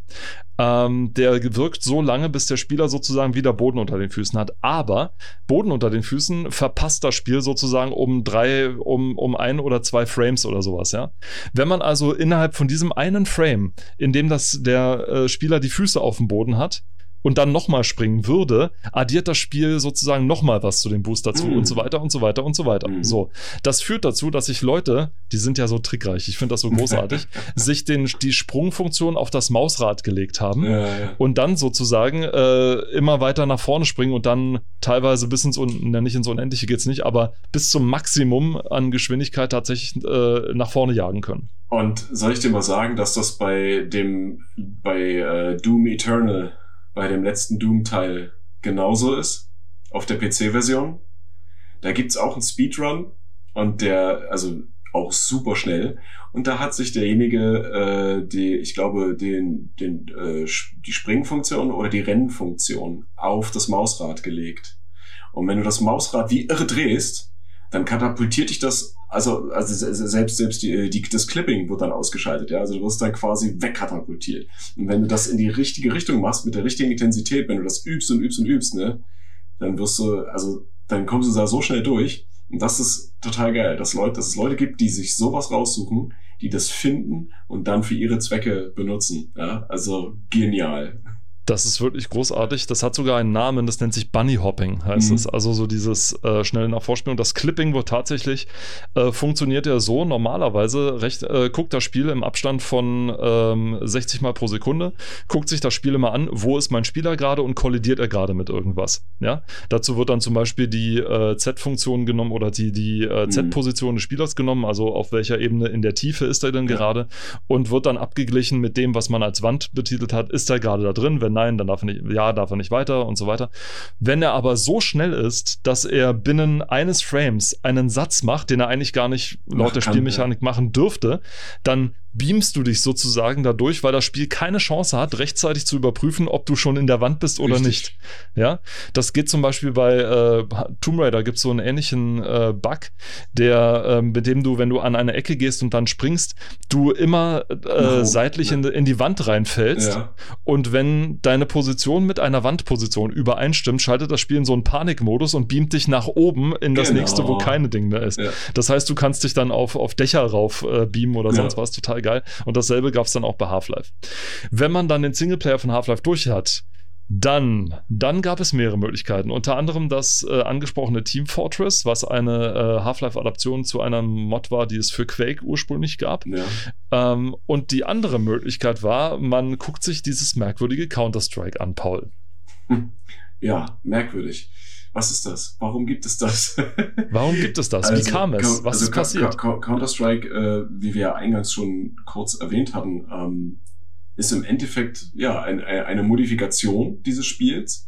Ähm, der wirkt so lange, bis der Spieler sozusagen wieder Boden unter den Füßen hat. Aber Boden unter den Füßen verpasst das Spiel sozusagen um drei, um, um ein oder zwei Frames oder sowas, ja. Wenn man also innerhalb von diesem einen Frame, in dem das der äh, Spieler die Füße auf dem Boden hat, und dann nochmal springen würde, addiert das Spiel sozusagen nochmal was zu dem Boost dazu mm. und so weiter und so weiter und so weiter. Mm. So, das führt dazu, dass sich Leute, die sind ja so trickreich, ich finde das so großartig, sich den, die Sprungfunktion auf das Mausrad gelegt haben ja, ja. und dann sozusagen äh, immer weiter nach vorne springen und dann teilweise bis ins, Un ja, nicht ins Unendliche geht's nicht, aber bis zum Maximum an Geschwindigkeit tatsächlich äh, nach vorne jagen können. Und soll ich dir mal sagen, dass das bei dem, bei äh, Doom Eternal bei dem letzten Doom-Teil genauso ist, auf der PC-Version. Da gibt's auch einen Speedrun und der, also auch super schnell. Und da hat sich derjenige, äh, die, ich glaube, den, den, äh, die Springfunktion oder die Rennfunktion auf das Mausrad gelegt. Und wenn du das Mausrad wie irre drehst, dann katapultiert dich das, also, also selbst, selbst die, die, das Clipping wird dann ausgeschaltet, ja. Also du wirst dann quasi wegkatapultiert. Und wenn du das in die richtige Richtung machst, mit der richtigen Intensität, wenn du das übst und übst und übst, ne, dann wirst du, also dann kommst du da so schnell durch. Und das ist total geil, dass, Leute, dass es Leute gibt, die sich sowas raussuchen, die das finden und dann für ihre Zwecke benutzen. Ja? Also genial. Das ist wirklich großartig. Das hat sogar einen Namen, das nennt sich Bunny Hopping, heißt mhm. es. Also so dieses äh, schnelle Nachvorspielen. Und das Clipping wird tatsächlich, äh, funktioniert ja so normalerweise, recht, äh, guckt das Spiel im Abstand von ähm, 60 Mal pro Sekunde, guckt sich das Spiel immer an, wo ist mein Spieler gerade und kollidiert er gerade mit irgendwas. Ja? Dazu wird dann zum Beispiel die äh, Z-Funktion genommen oder die, die äh, mhm. Z-Position des Spielers genommen, also auf welcher Ebene in der Tiefe ist er denn ja. gerade und wird dann abgeglichen mit dem, was man als Wand betitelt hat, ist er gerade da drin, wenn nein, dann darf er nicht, ja, darf er nicht weiter und so weiter. Wenn er aber so schnell ist, dass er binnen eines Frames einen Satz macht, den er eigentlich gar nicht laut der Spielmechanik machen dürfte, dann beamst du dich sozusagen dadurch, weil das Spiel keine Chance hat, rechtzeitig zu überprüfen, ob du schon in der Wand bist oder Richtig. nicht. Ja, das geht zum Beispiel bei äh, Tomb Raider gibt es so einen ähnlichen äh, Bug, der äh, mit dem du, wenn du an eine Ecke gehst und dann springst, du immer oh, seitlich in, in, die Wand reinfällst. Ja. Und wenn deine Position mit einer Wandposition übereinstimmt, schaltet das Spiel in so einen Panikmodus und beamt dich nach oben in das genau. nächste, wo keine Ding mehr ist. Ja. Das heißt, du kannst dich dann auf, auf Dächer rauf äh, beamen oder sonst ja. was. Total geil. Und dasselbe gab es dann auch bei Half-Life. Wenn man dann den Singleplayer von Half-Life durch hat, dann, dann gab es mehrere Möglichkeiten. Unter anderem das äh, angesprochene Team Fortress, was eine äh, Half-Life-Adaption zu einer Mod war, die es für Quake ursprünglich gab. Ja. Ähm, und die andere Möglichkeit war, man guckt sich dieses merkwürdige Counter-Strike an, Paul. Ja, merkwürdig. Was ist das? Warum gibt es das? Warum gibt es das? Also, wie kam es? Was also ist passiert? Counter-Strike, äh, wie wir ja eingangs schon kurz erwähnt hatten, ähm, ist im Endeffekt ja ein, eine Modifikation dieses Spiels,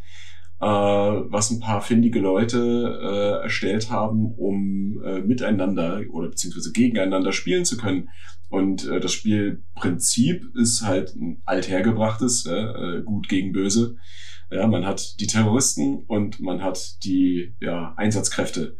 äh, was ein paar findige Leute äh, erstellt haben, um äh, miteinander oder beziehungsweise gegeneinander spielen zu können. Und äh, das Spielprinzip ist halt ein althergebrachtes, äh, gut gegen böse. Ja, man hat die Terroristen und man hat die ja, Einsatzkräfte.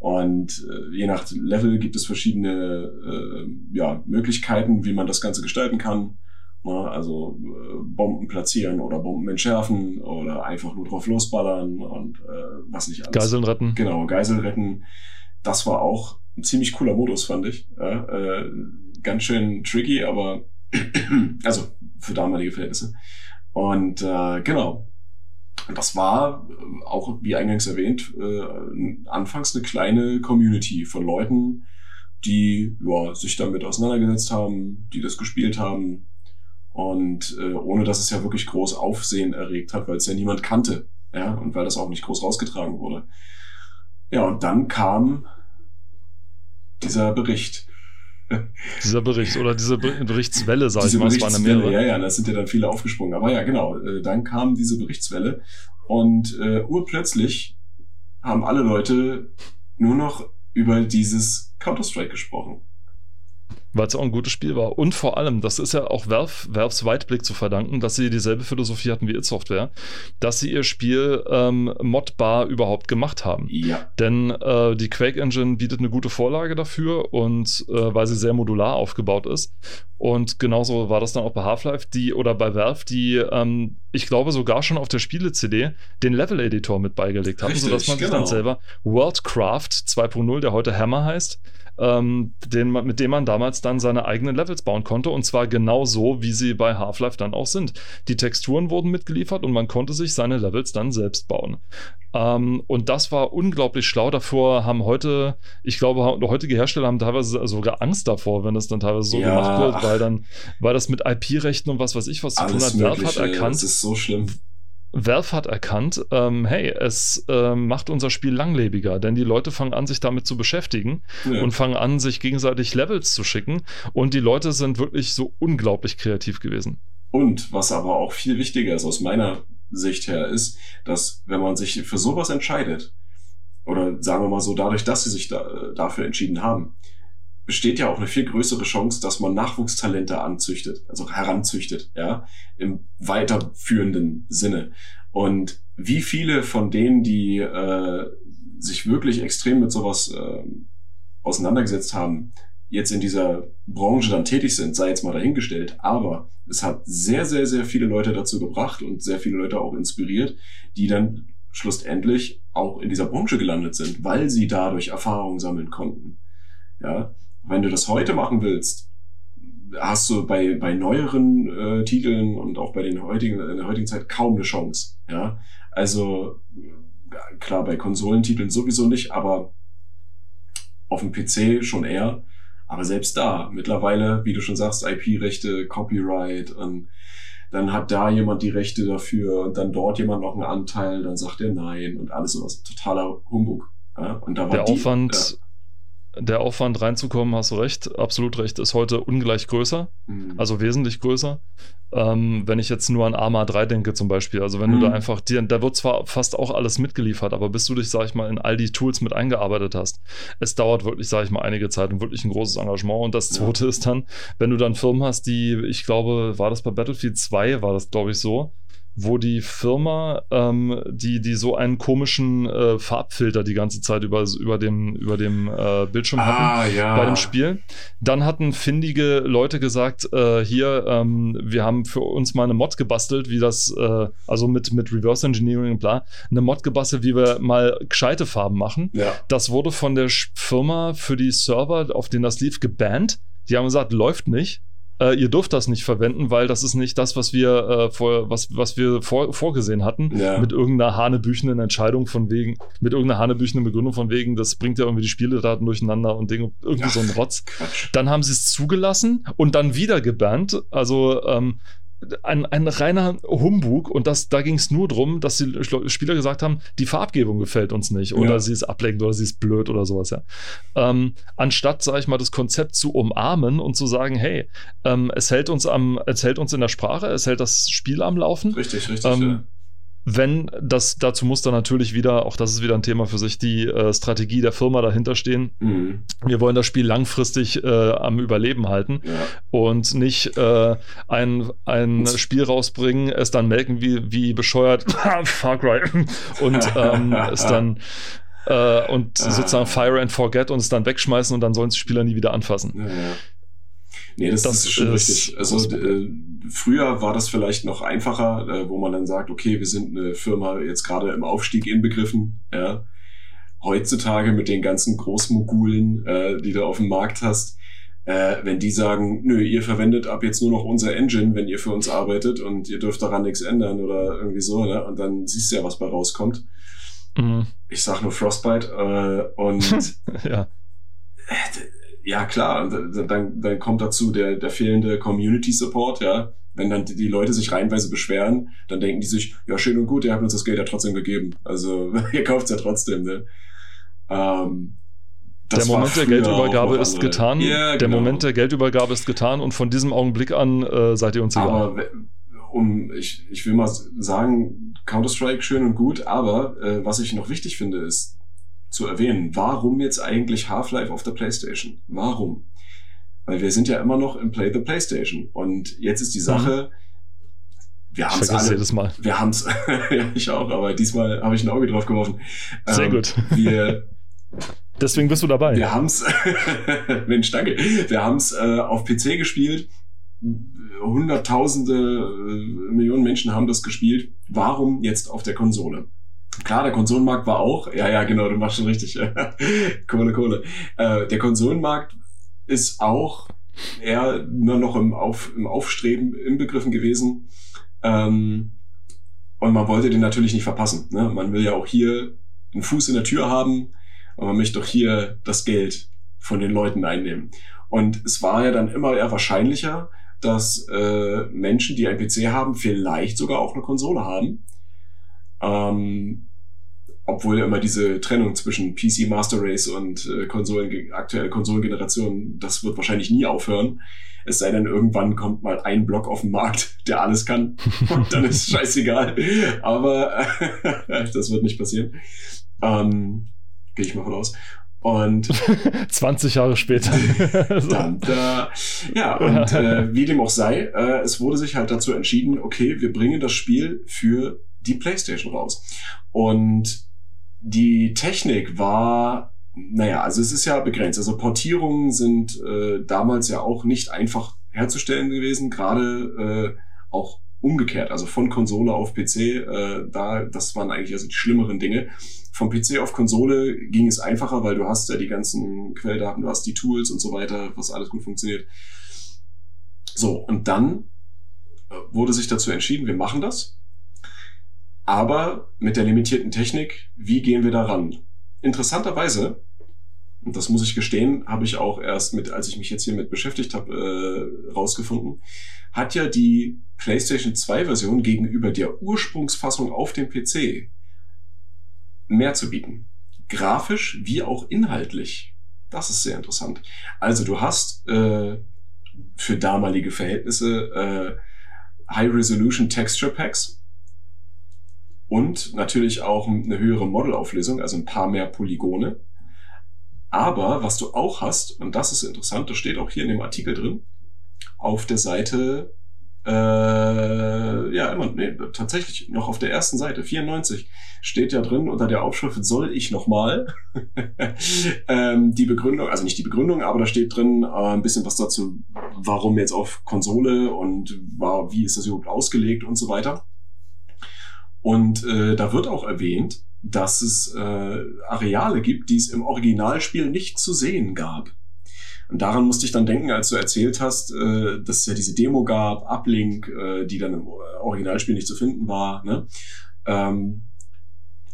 Und äh, je nach Level gibt es verschiedene äh, ja, Möglichkeiten, wie man das Ganze gestalten kann. Na, also äh, Bomben platzieren oder Bomben entschärfen oder einfach nur drauf losballern und äh, was nicht alles. Geiseln retten. Genau, Geiseln retten. Das war auch ein ziemlich cooler Modus, fand ich. Ja, äh, ganz schön tricky, aber also für damalige Verhältnisse. Und äh, genau, das war äh, auch, wie eingangs erwähnt, äh, anfangs eine kleine Community von Leuten, die ja, sich damit auseinandergesetzt haben, die das gespielt haben. Und äh, ohne dass es ja wirklich groß Aufsehen erregt hat, weil es ja niemand kannte. Ja, und weil das auch nicht groß rausgetragen wurde. Ja, und dann kam dieser Bericht. Dieser Bericht oder diese Berichtswelle, sag diese ich mal, es waren mehrere. Ja, ja, da sind ja dann viele aufgesprungen. Aber ja, genau, äh, dann kam diese Berichtswelle und äh, urplötzlich haben alle Leute nur noch über dieses Counter-Strike gesprochen weil es auch ein gutes Spiel war. Und vor allem, das ist ja auch Valve, Valves Weitblick zu verdanken, dass sie dieselbe Philosophie hatten wie It Software, dass sie ihr Spiel ähm, modbar überhaupt gemacht haben. Ja. Denn äh, die Quake Engine bietet eine gute Vorlage dafür und äh, weil sie sehr modular aufgebaut ist. Und genauso war das dann auch bei Half-Life, die oder bei Valve, die ähm, ich glaube sogar schon auf der Spiele-CD den Level-Editor mit beigelegt haben, Richtig, sodass man genau. sich dann genau. selber Worldcraft 2.0, der heute Hammer heißt, ähm, den, mit dem man damals dann seine eigenen Levels bauen konnte. Und zwar genau so, wie sie bei Half-Life dann auch sind. Die Texturen wurden mitgeliefert und man konnte sich seine Levels dann selbst bauen. Ähm, und das war unglaublich schlau. Davor haben heute, ich glaube, heutige Hersteller haben teilweise sogar Angst davor, wenn das dann teilweise so ja, gemacht wird, weil dann, weil das mit IP-Rechten und was weiß ich was zu tun hat. Valve hat erkannt. Das ist so schlimm. Valve hat erkannt, ähm, hey, es ähm, macht unser Spiel langlebiger, denn die Leute fangen an, sich damit zu beschäftigen ja. und fangen an, sich gegenseitig Levels zu schicken und die Leute sind wirklich so unglaublich kreativ gewesen. Und was aber auch viel wichtiger ist aus meiner Sicht her, ist, dass wenn man sich für sowas entscheidet, oder sagen wir mal so, dadurch, dass sie sich da, dafür entschieden haben, besteht ja auch eine viel größere Chance, dass man Nachwuchstalente anzüchtet, also heranzüchtet, ja, im weiterführenden Sinne. Und wie viele von denen, die äh, sich wirklich extrem mit sowas äh, auseinandergesetzt haben, jetzt in dieser Branche dann tätig sind, sei jetzt mal dahingestellt. Aber es hat sehr, sehr, sehr viele Leute dazu gebracht und sehr viele Leute auch inspiriert, die dann schlussendlich auch in dieser Branche gelandet sind, weil sie dadurch Erfahrungen sammeln konnten. Ja, wenn du das heute machen willst, hast du bei, bei neueren äh, Titeln und auch bei den heutigen, in der heutigen Zeit kaum eine Chance. Ja, also klar, bei Konsolentiteln sowieso nicht, aber auf dem PC schon eher. Aber selbst da, mittlerweile, wie du schon sagst, IP-Rechte, Copyright und dann hat da jemand die Rechte dafür und dann dort jemand noch einen Anteil, dann sagt er nein und alles sowas. Totaler Humbug. Ja? Und da war der die, Aufwand, ja der Aufwand reinzukommen, hast du recht, absolut recht, ist heute ungleich größer, mhm. also wesentlich größer. Ähm, wenn ich jetzt nur an Arma 3 denke zum Beispiel, also wenn mhm. du da einfach, dir, da wird zwar fast auch alles mitgeliefert, aber bis du dich, sag ich mal, in all die Tools mit eingearbeitet hast, es dauert wirklich, sag ich mal, einige Zeit und wirklich ein großes Engagement. Und das zweite ja. ist dann, wenn du dann Firmen hast, die, ich glaube, war das bei Battlefield 2, war das, glaube ich, so, wo die Firma, ähm, die, die so einen komischen äh, Farbfilter die ganze Zeit über, über dem, über dem äh, Bildschirm ah, hatten ja. bei dem Spiel. Dann hatten findige Leute gesagt, äh, hier, ähm, wir haben für uns mal eine Mod gebastelt, wie das, äh, also mit, mit Reverse Engineering und bla, eine Mod gebastelt, wie wir mal gescheite Farben machen. Ja. Das wurde von der Firma für die Server, auf denen das lief, gebannt. Die haben gesagt, läuft nicht äh, ihr dürft das nicht verwenden, weil das ist nicht das, was wir, äh, vor, was, was wir vor, vorgesehen hatten. Ja. Mit irgendeiner hanebüchenden Entscheidung von wegen, mit irgendeiner hanebüchenden Begründung von wegen, das bringt ja irgendwie die Spieledaten durcheinander und Dinge, irgendwie Ach, so ein Rotz. Quatsch. Dann haben sie es zugelassen und dann wieder gebannt. Also ähm, ein, ein reiner Humbug und das, da ging es nur darum, dass die Spieler gesagt haben, die Farbgebung gefällt uns nicht oder ja. sie ist ablenkend oder sie ist blöd oder sowas, ja. Ähm, anstatt, sage ich mal, das Konzept zu umarmen und zu sagen, hey, ähm, es hält uns am, es hält uns in der Sprache, es hält das Spiel am Laufen. Richtig, richtig. Ähm, ja wenn das dazu muss dann natürlich wieder, auch das ist wieder ein Thema für sich, die äh, Strategie der Firma dahinter stehen. Mhm. Wir wollen das Spiel langfristig äh, am Überleben halten ja. und nicht äh, ein, ein Spiel rausbringen, es dann melken wie, wie bescheuert Far Cry und ähm, es dann äh, und ah. sozusagen Fire and Forget und es dann wegschmeißen und dann sollen es Spieler nie wieder anfassen. Ja, ja. Nee, das, das ist schon ist richtig. Also äh, früher war das vielleicht noch einfacher, äh, wo man dann sagt, okay, wir sind eine Firma jetzt gerade im Aufstieg inbegriffen. Ja. Heutzutage mit den ganzen Großmogulen, äh, die du auf dem Markt hast, äh, wenn die sagen, nö, ihr verwendet ab jetzt nur noch unser Engine, wenn ihr für uns arbeitet und ihr dürft daran nichts ändern oder irgendwie so, ne? Und dann siehst du ja, was bei rauskommt. Mhm. Ich sag nur Frostbite äh, und ja. Ja klar, dann, dann kommt dazu der, der fehlende Community Support, ja. Wenn dann die Leute sich reihenweise beschweren, dann denken die sich, ja, schön und gut, ihr habt uns das Geld ja trotzdem gegeben. Also ihr kauft es ja trotzdem, ne? Ähm, der Moment der Geldübergabe ist getan. Ja, der genau. Moment der Geldübergabe ist getan und von diesem Augenblick an äh, seid ihr uns egal. Aber um, ich, ich will mal sagen, Counter-Strike schön und gut, aber äh, was ich noch wichtig finde, ist, zu erwähnen. Warum jetzt eigentlich Half-Life auf der PlayStation? Warum? Weil wir sind ja immer noch im Play the PlayStation. Und jetzt ist die Sache, mhm. wir haben es alle. Jedes Mal. Wir haben es, ja, ich auch, aber diesmal habe ich ein Auge drauf geworfen. Sehr ähm, gut. Wir, Deswegen bist du dabei. Wir haben es, Mensch, danke. Wir haben es äh, auf PC gespielt. Hunderttausende, äh, Millionen Menschen haben das gespielt. Warum jetzt auf der Konsole? Klar, der Konsolenmarkt war auch, ja, ja, genau, du machst schon richtig. Kohle, Kohle. Äh, der Konsolenmarkt ist auch eher nur noch im, Auf, im Aufstreben inbegriffen gewesen. Ähm, und man wollte den natürlich nicht verpassen. Ne? Man will ja auch hier einen Fuß in der Tür haben und man möchte doch hier das Geld von den Leuten einnehmen. Und es war ja dann immer eher wahrscheinlicher, dass äh, Menschen, die ein PC haben, vielleicht sogar auch eine Konsole haben. Ähm, obwohl immer diese Trennung zwischen PC Master Race und äh, Konsolen, aktuelle Konsolengeneration, das wird wahrscheinlich nie aufhören. Es sei denn, irgendwann kommt mal ein Block auf den Markt, der alles kann. Und dann ist es scheißegal. Aber äh, das wird nicht passieren. Ähm, Gehe ich mal von aus. Und 20 Jahre später. dann, da, ja, und äh, wie dem auch sei, äh, es wurde sich halt dazu entschieden, okay, wir bringen das Spiel für die PlayStation raus. Und die Technik war, naja, also es ist ja begrenzt. Also Portierungen sind äh, damals ja auch nicht einfach herzustellen gewesen, gerade äh, auch umgekehrt, also von Konsole auf PC, äh, da, das waren eigentlich also die schlimmeren Dinge. Vom PC auf Konsole ging es einfacher, weil du hast ja die ganzen Quelldaten, du hast die Tools und so weiter, was alles gut funktioniert. So, und dann äh, wurde sich dazu entschieden, wir machen das. Aber mit der limitierten Technik, wie gehen wir daran? Interessanterweise, und das muss ich gestehen, habe ich auch erst mit, als ich mich jetzt hier mit beschäftigt habe, äh, rausgefunden, hat ja die PlayStation 2 Version gegenüber der Ursprungsfassung auf dem PC mehr zu bieten. Grafisch wie auch inhaltlich. Das ist sehr interessant. Also du hast äh, für damalige Verhältnisse äh, High Resolution Texture Packs und natürlich auch eine höhere Modelauflösung, also ein paar mehr Polygone. Aber was du auch hast, und das ist interessant, das steht auch hier in dem Artikel drin, auf der Seite, äh, ja, immer, nee, tatsächlich noch auf der ersten Seite, 94, steht ja drin unter der Aufschrift, soll ich nochmal? ähm, die Begründung, also nicht die Begründung, aber da steht drin äh, ein bisschen was dazu, warum jetzt auf Konsole und war, wie ist das überhaupt ausgelegt und so weiter. Und äh, da wird auch erwähnt, dass es äh, Areale gibt, die es im Originalspiel nicht zu sehen gab. Und daran musste ich dann denken, als du erzählt hast, äh, dass es ja diese Demo gab, Uplink, äh, die dann im Originalspiel nicht zu finden war. Ne? Ähm,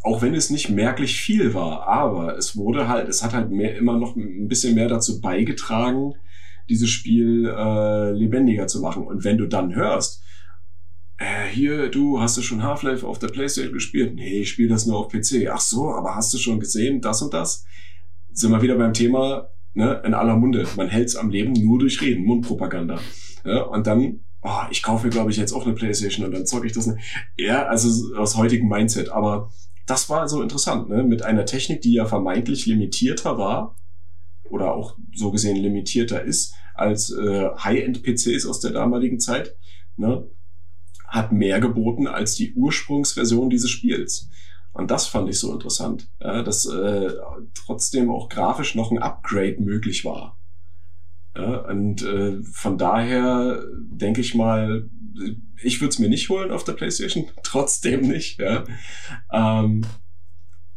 auch wenn es nicht merklich viel war, aber es wurde halt, es hat halt mehr, immer noch ein bisschen mehr dazu beigetragen, dieses Spiel äh, lebendiger zu machen. Und wenn du dann hörst, äh, hier, du, hast du schon Half-Life auf der Playstation gespielt? Nee, ich spiele das nur auf PC. Ach so, aber hast du schon gesehen, das und das? Sind wir wieder beim Thema, ne, in aller Munde. Man hält's am Leben nur durch Reden, Mundpropaganda. Ja, und dann, oh, ich kaufe mir, glaube ich, jetzt auch eine Playstation und dann zocke ich das. Ne. Ja, also aus heutigem Mindset. Aber das war so interessant, ne? Mit einer Technik, die ja vermeintlich limitierter war, oder auch so gesehen limitierter ist, als äh, High-End-PCs aus der damaligen Zeit, ne? Hat mehr geboten als die Ursprungsversion dieses Spiels. Und das fand ich so interessant, ja, dass äh, trotzdem auch grafisch noch ein Upgrade möglich war. Ja, und äh, von daher denke ich mal, ich würde es mir nicht holen auf der PlayStation, trotzdem nicht. Ja. Ähm,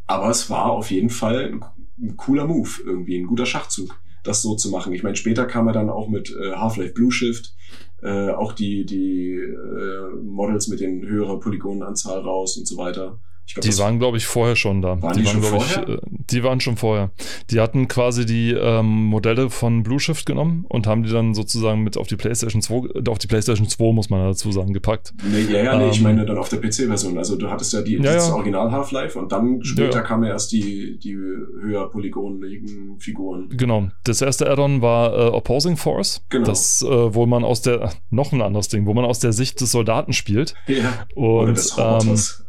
aber es war auf jeden Fall ein, ein, cooler Move, irgendwie ein guter Schachzug, das so zu machen. Ich meine, später kam er dann auch mit äh, Half-Life Blue Shift, äh, auch die, die äh, Models mit den höherer Polygonenanzahl raus und so weiter. Glaub, die waren, glaube ich, vorher schon da. Waren die, die waren, schon vorher? Ich, äh, die waren schon vorher. Die hatten quasi die ähm, Modelle von Blue Shift genommen und haben die dann sozusagen mit auf die PlayStation 2, äh, auf die PlayStation 2 muss man dazu sagen, gepackt. Nee, ja, ja, nee, ähm, ich meine dann auf der PC-Version. Also du hattest ja die ja, das ja. Original Half-Life und dann später ja, kam ja erst die, die höher polygonigen Figuren. Genau. Das erste Add-on war äh, Opposing Force. Genau. Das, äh, wo man aus der, noch ein anderes Ding, wo man aus der Sicht des Soldaten spielt. Ja. Und, Oder des Roboters. Ähm,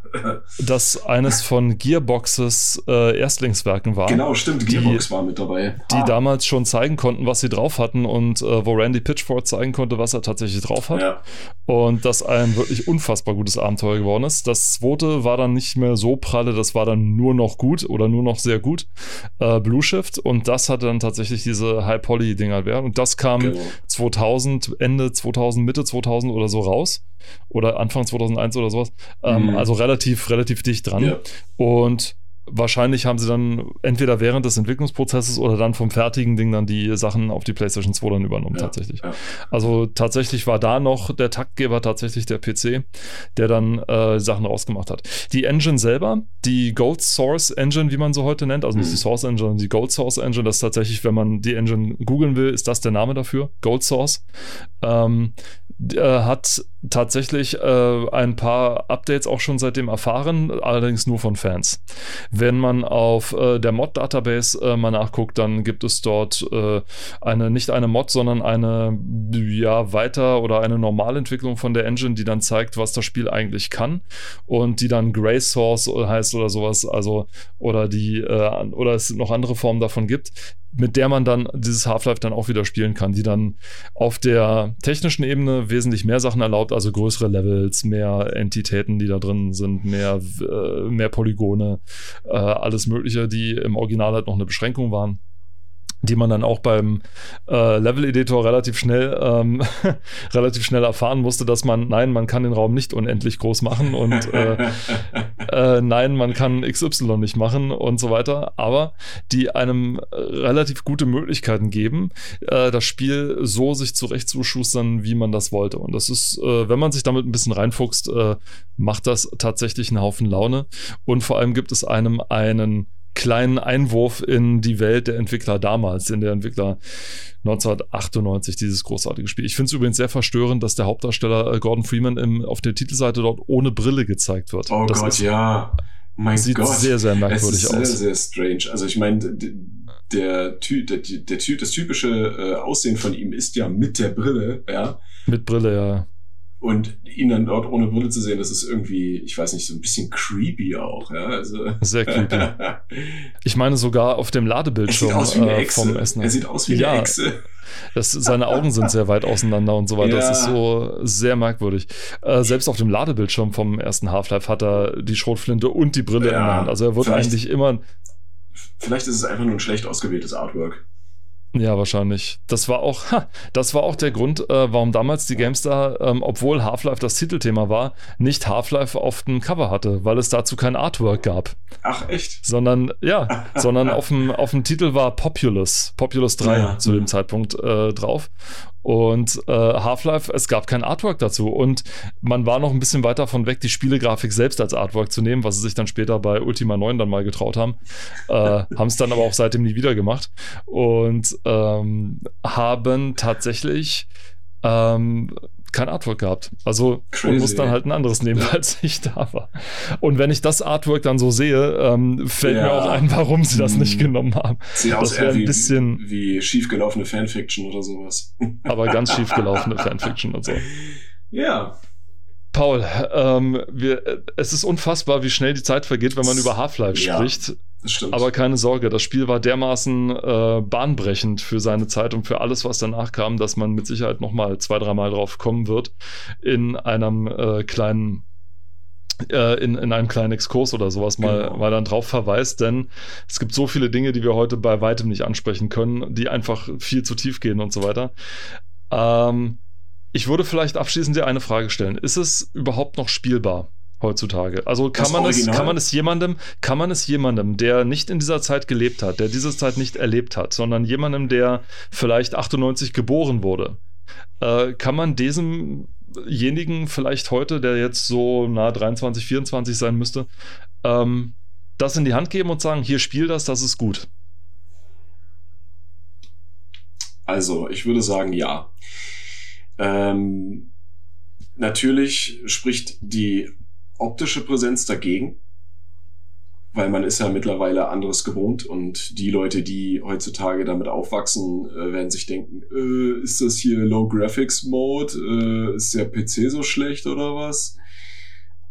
das eines von Gearboxes äh, Erstlingswerken war. Genau, stimmt, Gearbox die, war mit dabei. Die ah. damals schon zeigen konnten, was sie drauf hatten und äh, wo Randy Pitchford zeigen konnte, was er tatsächlich drauf hat. Ja. Und das ein wirklich unfassbar gutes Abenteuer geworden ist. Das zweite war dann nicht mehr so pralle, das war dann nur noch gut oder nur noch sehr gut. Äh, Blue Shift und das hatte dann tatsächlich diese High-Poly-Dinger werden. Und das kam genau. 2000, Ende 2000, Mitte 2000 oder so raus. Oder Anfang 2001 oder sowas. Ähm, mhm. Also relativ, relativ dicht dran. Ja. Und wahrscheinlich haben sie dann entweder während des Entwicklungsprozesses oder dann vom fertigen Ding dann die Sachen auf die PlayStation 2 dann übernommen, ja, tatsächlich. Ja. Also tatsächlich war da noch der Taktgeber tatsächlich der PC, der dann äh, Sachen rausgemacht hat. Die Engine selber, die Gold Source Engine, wie man so heute nennt, also nicht mhm. die Source Engine, sondern die Gold Source Engine, das ist tatsächlich, wenn man die Engine googeln will, ist das der Name dafür, Gold Source. Ähm, äh, hat tatsächlich äh, ein paar Updates auch schon seitdem erfahren, allerdings nur von Fans. Wenn man auf äh, der Mod-Database äh, mal nachguckt, dann gibt es dort äh, eine, nicht eine Mod, sondern eine ja, Weiter- oder eine Normalentwicklung von der Engine, die dann zeigt, was das Spiel eigentlich kann und die dann Gray Source heißt oder sowas, also oder die äh, oder es noch andere Formen davon gibt, mit der man dann dieses Half-Life dann auch wieder spielen kann, die dann auf der technischen Ebene wesentlich mehr Sachen erlaubt, also größere Levels, mehr Entitäten, die da drin sind, mehr, äh, mehr Polygone, äh, alles Mögliche, die im Original halt noch eine Beschränkung waren. Die man dann auch beim äh, Level-Editor relativ schnell ähm, relativ schnell erfahren musste, dass man, nein, man kann den Raum nicht unendlich groß machen und äh, äh, nein, man kann XY nicht machen und so weiter, aber die einem relativ gute Möglichkeiten geben, äh, das Spiel so sich zurechtzuschustern, wie man das wollte. Und das ist, äh, wenn man sich damit ein bisschen reinfuchst, äh, macht das tatsächlich einen Haufen Laune. Und vor allem gibt es einem einen kleinen Einwurf in die Welt der Entwickler damals, in der Entwickler 1998, dieses großartige Spiel. Ich finde es übrigens sehr verstörend, dass der Hauptdarsteller äh, Gordon Freeman im, auf der Titelseite dort ohne Brille gezeigt wird. Oh das Gott, ist, ja. Mein sieht Gott. sehr, sehr merkwürdig es ist aus. Sehr, sehr strange. Also ich meine, der, der, der, der, das typische äh, Aussehen von ihm ist ja mit der Brille, ja. Mit Brille, ja. Und ihn dann dort ohne Brille zu sehen, das ist irgendwie, ich weiß nicht, so ein bisschen creepy auch, ja. Also. Sehr creepy. ich meine sogar auf dem Ladebildschirm er sieht aus wie eine äh, Echse. vom Essen. Er sieht aus wie ja, eine Echse. Das, seine Augen sind sehr weit auseinander und so weiter. Ja. Das ist so sehr merkwürdig. Äh, selbst auf dem Ladebildschirm vom ersten Half-Life hat er die Schrotflinte und die Brille ja, in der Hand. Also er wird eigentlich immer. Vielleicht ist es einfach nur ein schlecht ausgewähltes Artwork. Ja, wahrscheinlich. Das war auch, ha, das war auch der Grund, äh, warum damals die GameStar, ähm, obwohl Half-Life das Titelthema war, nicht Half-Life auf dem Cover hatte, weil es dazu kein Artwork gab. Ach, echt? Sondern, ja, sondern auf dem, auf dem Titel war Populous, Populous 3 ja. zu dem Zeitpunkt äh, drauf. Und äh, Half-Life, es gab kein Artwork dazu. Und man war noch ein bisschen weit davon weg, die Spielegrafik selbst als Artwork zu nehmen, was sie sich dann später bei Ultima 9 dann mal getraut haben. Äh, haben es dann aber auch seitdem nie wieder gemacht. Und ähm, haben tatsächlich ähm, kein Artwork gehabt. Also Crazy. muss dann halt ein anderes nehmen, ja. als ich da war. Und wenn ich das Artwork dann so sehe, ähm, fällt ja. mir auch ein, warum sie das nicht hm. genommen haben. Sieht das aus eher ein bisschen wie schiefgelaufene Fanfiction oder sowas. Aber ganz schiefgelaufene Fanfiction und so. Ja. Paul, ähm, wir, es ist unfassbar, wie schnell die Zeit vergeht, wenn man über Half-Life ja. spricht. Stimmt. Aber keine Sorge, das Spiel war dermaßen äh, bahnbrechend für seine Zeit und für alles, was danach kam, dass man mit Sicherheit nochmal zwei, dreimal drauf kommen wird in einem äh, kleinen äh, in, in einem kleinen Exkurs oder sowas mal, genau. mal dann drauf verweist, denn es gibt so viele Dinge, die wir heute bei weitem nicht ansprechen können, die einfach viel zu tief gehen und so weiter. Ähm, ich würde vielleicht abschließend dir eine Frage stellen. Ist es überhaupt noch spielbar? Heutzutage. Also kann man, es, kann man es jemandem, kann man es jemandem, der nicht in dieser Zeit gelebt hat, der diese Zeit nicht erlebt hat, sondern jemandem, der vielleicht 98 geboren wurde, äh, kann man diesemjenigen vielleicht heute, der jetzt so nah 23, 24 sein müsste, ähm, das in die Hand geben und sagen, hier spiel das, das ist gut. Also, ich würde sagen, ja. Ähm, natürlich spricht die optische Präsenz dagegen, weil man ist ja mittlerweile anderes gewohnt und die Leute, die heutzutage damit aufwachsen, äh, werden sich denken, äh, ist das hier Low Graphics Mode? Äh, ist der PC so schlecht oder was?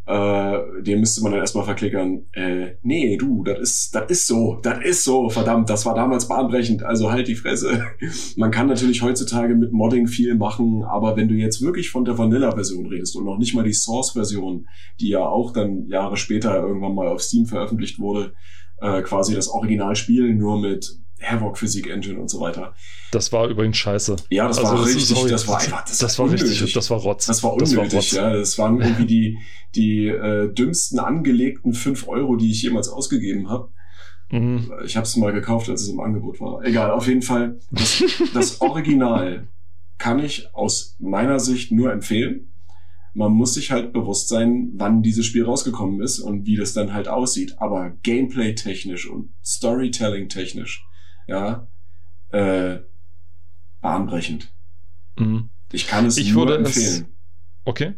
Äh, den müsste man dann erstmal verklickern. Äh, nee, du, das ist, das ist so, das ist so, verdammt, das war damals bahnbrechend, also halt die Fresse. man kann natürlich heutzutage mit Modding viel machen, aber wenn du jetzt wirklich von der Vanilla-Version redest und noch nicht mal die Source-Version, die ja auch dann Jahre später irgendwann mal auf Steam veröffentlicht wurde, äh, quasi das Originalspiel nur mit Havoc Physik Engine und so weiter. Das war übrigens scheiße. Ja, das also war das richtig, sorry, das war einfach, das, das war unnötig. richtig, das war Rotz. Das war unnötig, das war Rotz. ja. Das waren irgendwie die, die äh, dümmsten angelegten fünf Euro, die ich jemals ausgegeben habe. Mhm. Ich habe es mal gekauft, als es im Angebot war. Egal, auf jeden Fall. Das, das Original kann ich aus meiner Sicht nur empfehlen. Man muss sich halt bewusst sein, wann dieses Spiel rausgekommen ist und wie das dann halt aussieht. Aber Gameplay-technisch und Storytelling-technisch ja, äh, bahnbrechend. Mhm. Ich kann es ich nur empfehlen. Es, okay.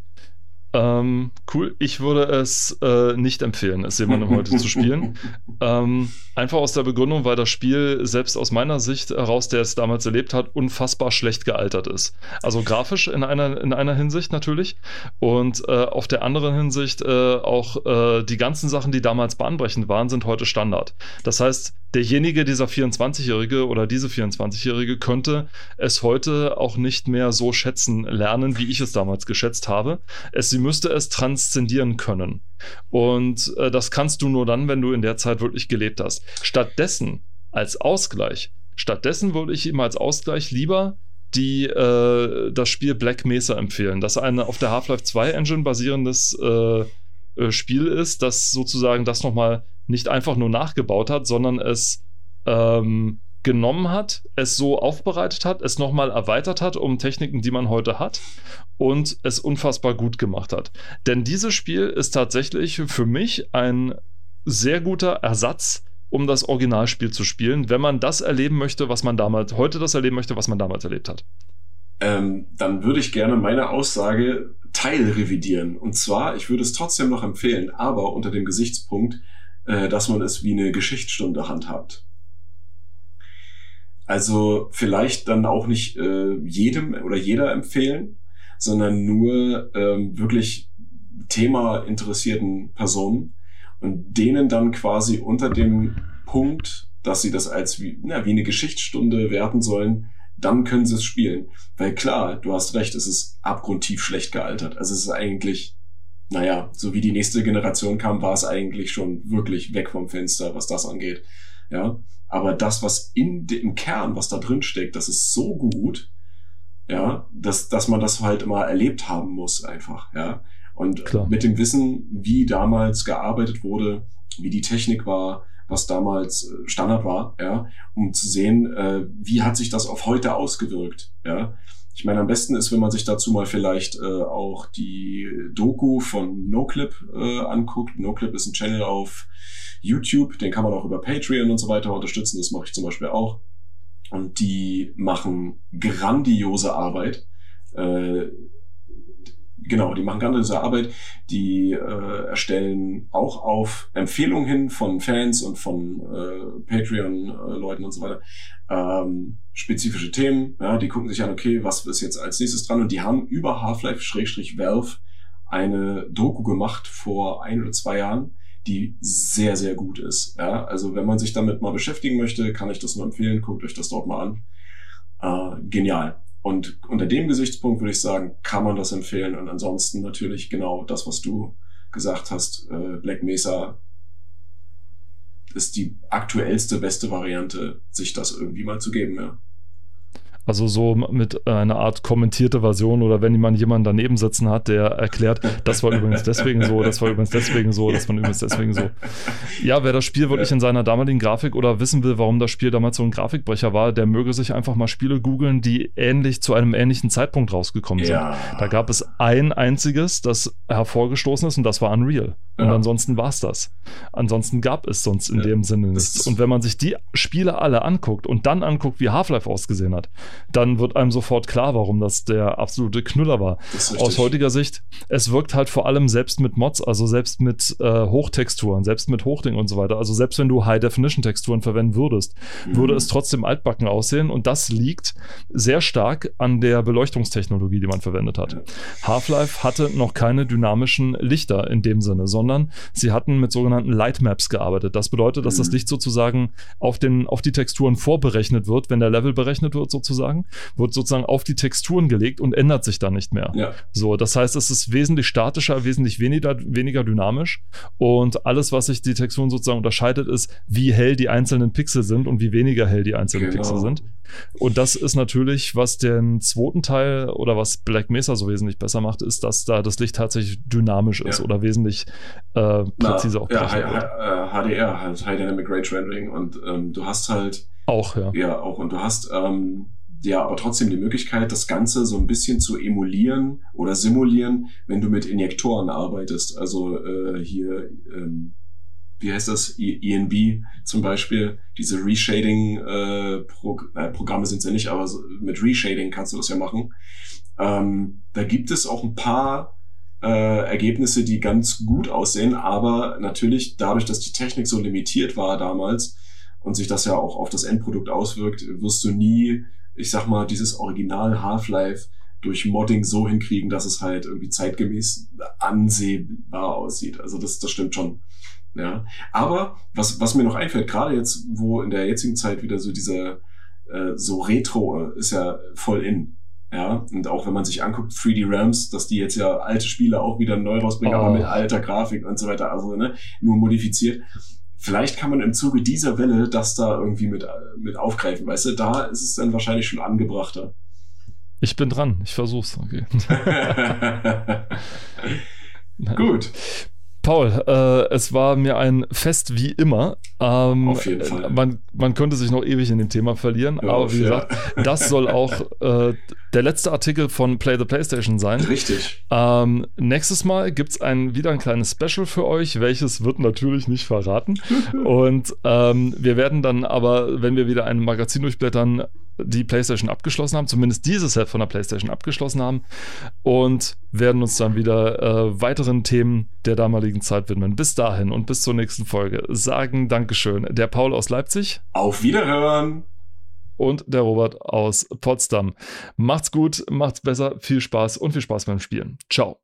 Ähm, cool. Ich würde es äh, nicht empfehlen, es jemandem heute zu spielen. Ähm, einfach aus der Begründung, weil das Spiel selbst aus meiner Sicht heraus, der es damals erlebt hat, unfassbar schlecht gealtert ist. Also grafisch in einer, in einer Hinsicht natürlich und äh, auf der anderen Hinsicht äh, auch äh, die ganzen Sachen, die damals bahnbrechend waren, sind heute Standard. Das heißt, derjenige, dieser 24-Jährige oder diese 24-Jährige könnte es heute auch nicht mehr so schätzen lernen, wie ich es damals geschätzt habe. Es, sie müsste es transzendieren können. Und äh, das kannst du nur dann, wenn du in der Zeit wirklich gelebt hast. Stattdessen als Ausgleich Stattdessen würde ich ihm als Ausgleich lieber die äh, das Spiel Black Mesa empfehlen. Das eine auf der Half-Life 2 Engine basierendes äh, äh, Spiel ist, das sozusagen das nochmal nicht einfach nur nachgebaut hat, sondern es ähm, genommen hat, es so aufbereitet hat, es nochmal erweitert hat um Techniken, die man heute hat und es unfassbar gut gemacht hat. Denn dieses Spiel ist tatsächlich für mich ein sehr guter Ersatz, um das Originalspiel zu spielen, wenn man das erleben möchte, was man damals, heute das erleben möchte, was man damals erlebt hat. Ähm, dann würde ich gerne meine Aussage teilrevidieren. Und zwar, ich würde es trotzdem noch empfehlen, aber unter dem Gesichtspunkt, äh, dass man es wie eine Geschichtsstunde handhabt. Also vielleicht dann auch nicht äh, jedem oder jeder empfehlen, sondern nur ähm, wirklich Thema interessierten Personen und denen dann quasi unter dem Punkt, dass sie das als wie, na, wie eine Geschichtsstunde werten sollen, dann können sie es spielen. Weil klar, du hast recht, es ist abgrundtief schlecht gealtert. Also es ist eigentlich, naja, so wie die nächste Generation kam, war es eigentlich schon wirklich weg vom Fenster, was das angeht. Ja, aber das, was in dem Kern, was da drin steckt, das ist so gut, ja, dass, dass man das halt immer erlebt haben muss einfach, ja. Und Klar. mit dem Wissen, wie damals gearbeitet wurde, wie die Technik war, was damals äh, Standard war, ja, um zu sehen, äh, wie hat sich das auf heute ausgewirkt, ja. Ich meine, am besten ist, wenn man sich dazu mal vielleicht äh, auch die Doku von NoClip äh, anguckt. NoClip ist ein Channel auf YouTube, den kann man auch über Patreon und so weiter unterstützen. Das mache ich zum Beispiel auch. Und die machen grandiose Arbeit. Äh, genau, die machen grandiose Arbeit. Die äh, erstellen auch auf Empfehlungen hin von Fans und von äh, Patreon-Leuten und so weiter ähm, spezifische Themen. Ja, die gucken sich an, okay, was ist jetzt als nächstes dran? Und die haben über Half-Life-Valve eine Doku gemacht vor ein oder zwei Jahren die sehr, sehr gut ist. Ja, also wenn man sich damit mal beschäftigen möchte, kann ich das nur empfehlen. Guckt euch das dort mal an. Äh, genial. Und unter dem Gesichtspunkt würde ich sagen, kann man das empfehlen. Und ansonsten natürlich genau das, was du gesagt hast. Äh, Black Mesa ist die aktuellste, beste Variante, sich das irgendwie mal zu geben, ja. Also so mit einer Art kommentierte Version oder wenn man jemanden daneben sitzen hat, der erklärt, das war übrigens deswegen so, das war übrigens deswegen so, das war übrigens deswegen so. Ja, wer das Spiel wirklich in seiner damaligen Grafik oder wissen will, warum das Spiel damals so ein Grafikbrecher war, der möge sich einfach mal Spiele googeln, die ähnlich zu einem ähnlichen Zeitpunkt rausgekommen sind. Ja. Da gab es ein einziges, das hervorgestoßen ist und das war Unreal. Und ja. ansonsten war es das. Ansonsten gab es sonst in ja, dem Sinne nichts. Und wenn man sich die Spiele alle anguckt und dann anguckt, wie Half-Life ausgesehen hat, dann wird einem sofort klar, warum das der absolute Knüller war. Aus heutiger Sicht, es wirkt halt vor allem selbst mit Mods, also selbst mit äh, Hochtexturen, selbst mit Hochding und so weiter, also selbst wenn du High-Definition-Texturen verwenden würdest, mhm. würde es trotzdem altbacken aussehen und das liegt sehr stark an der Beleuchtungstechnologie, die man verwendet hat. Ja. Half-Life hatte noch keine dynamischen Lichter in dem Sinne, sondern sie hatten mit sogenannten Lightmaps gearbeitet. Das bedeutet, dass mhm. das Licht sozusagen auf, den, auf die Texturen vorberechnet wird, wenn der Level berechnet wird sozusagen sozusagen, wird sozusagen auf die Texturen gelegt und ändert sich dann nicht mehr. Ja. So, das heißt, es ist wesentlich statischer, wesentlich weniger, weniger dynamisch und alles, was sich die Texturen sozusagen unterscheidet, ist, wie hell die einzelnen Pixel sind und wie weniger hell die einzelnen genau. Pixel sind. Und das ist natürlich, was den zweiten Teil oder was Black Mesa so wesentlich besser macht, ist, dass da das Licht tatsächlich dynamisch ist ja. oder wesentlich äh, präziser auch. Ja, HDR, halt High Dynamic Range Rendering und ähm, du hast halt auch, ja. Ja, auch. Und du hast ähm, ja aber trotzdem die Möglichkeit, das Ganze so ein bisschen zu emulieren oder simulieren, wenn du mit Injektoren arbeitest. Also äh, hier, ähm, wie heißt das, ENB zum Beispiel, diese Reshading-Programme äh, äh, sind es ja nicht, aber so, mit Reshading kannst du das ja machen. Ähm, da gibt es auch ein paar äh, Ergebnisse, die ganz gut aussehen, aber natürlich dadurch, dass die Technik so limitiert war damals und sich das ja auch auf das Endprodukt auswirkt, wirst du nie ich sag mal, dieses Original Half-Life durch Modding so hinkriegen, dass es halt irgendwie zeitgemäß ansehbar aussieht. Also das, das stimmt schon. Ja. Aber was, was mir noch einfällt, gerade jetzt, wo in der jetzigen Zeit wieder so dieser äh, so Retro ist ja voll in. Ja, und auch wenn man sich anguckt, 3D Realms, dass die jetzt ja alte Spiele auch wieder neu rausbringen, oh. aber mit alter Grafik und so weiter, also ne, nur modifiziert vielleicht kann man im Zuge dieser Welle das da irgendwie mit, mit aufgreifen. Weißt du, da ist es dann wahrscheinlich schon angebrachter. Ich bin dran, ich versuch's. Okay. Gut. Paul, äh, es war mir ein Fest wie immer. Ähm, auf jeden Fall. Man, man könnte sich noch ewig in dem Thema verlieren, ja, aber wie gesagt, das soll auch äh, der letzte Artikel von Play the PlayStation sein. Richtig. Ähm, nächstes Mal gibt es ein, wieder ein kleines Special für euch, welches wird natürlich nicht verraten. Und ähm, wir werden dann aber, wenn wir wieder ein Magazin durchblättern, die PlayStation abgeschlossen haben, zumindest dieses Set von der PlayStation abgeschlossen haben und werden uns dann wieder äh, weiteren Themen der damaligen Zeit widmen. Bis dahin und bis zur nächsten Folge sagen Dankeschön. Der Paul aus Leipzig. Auf Wiederhören und der Robert aus Potsdam. Macht's gut, macht's besser, viel Spaß und viel Spaß beim Spielen. Ciao.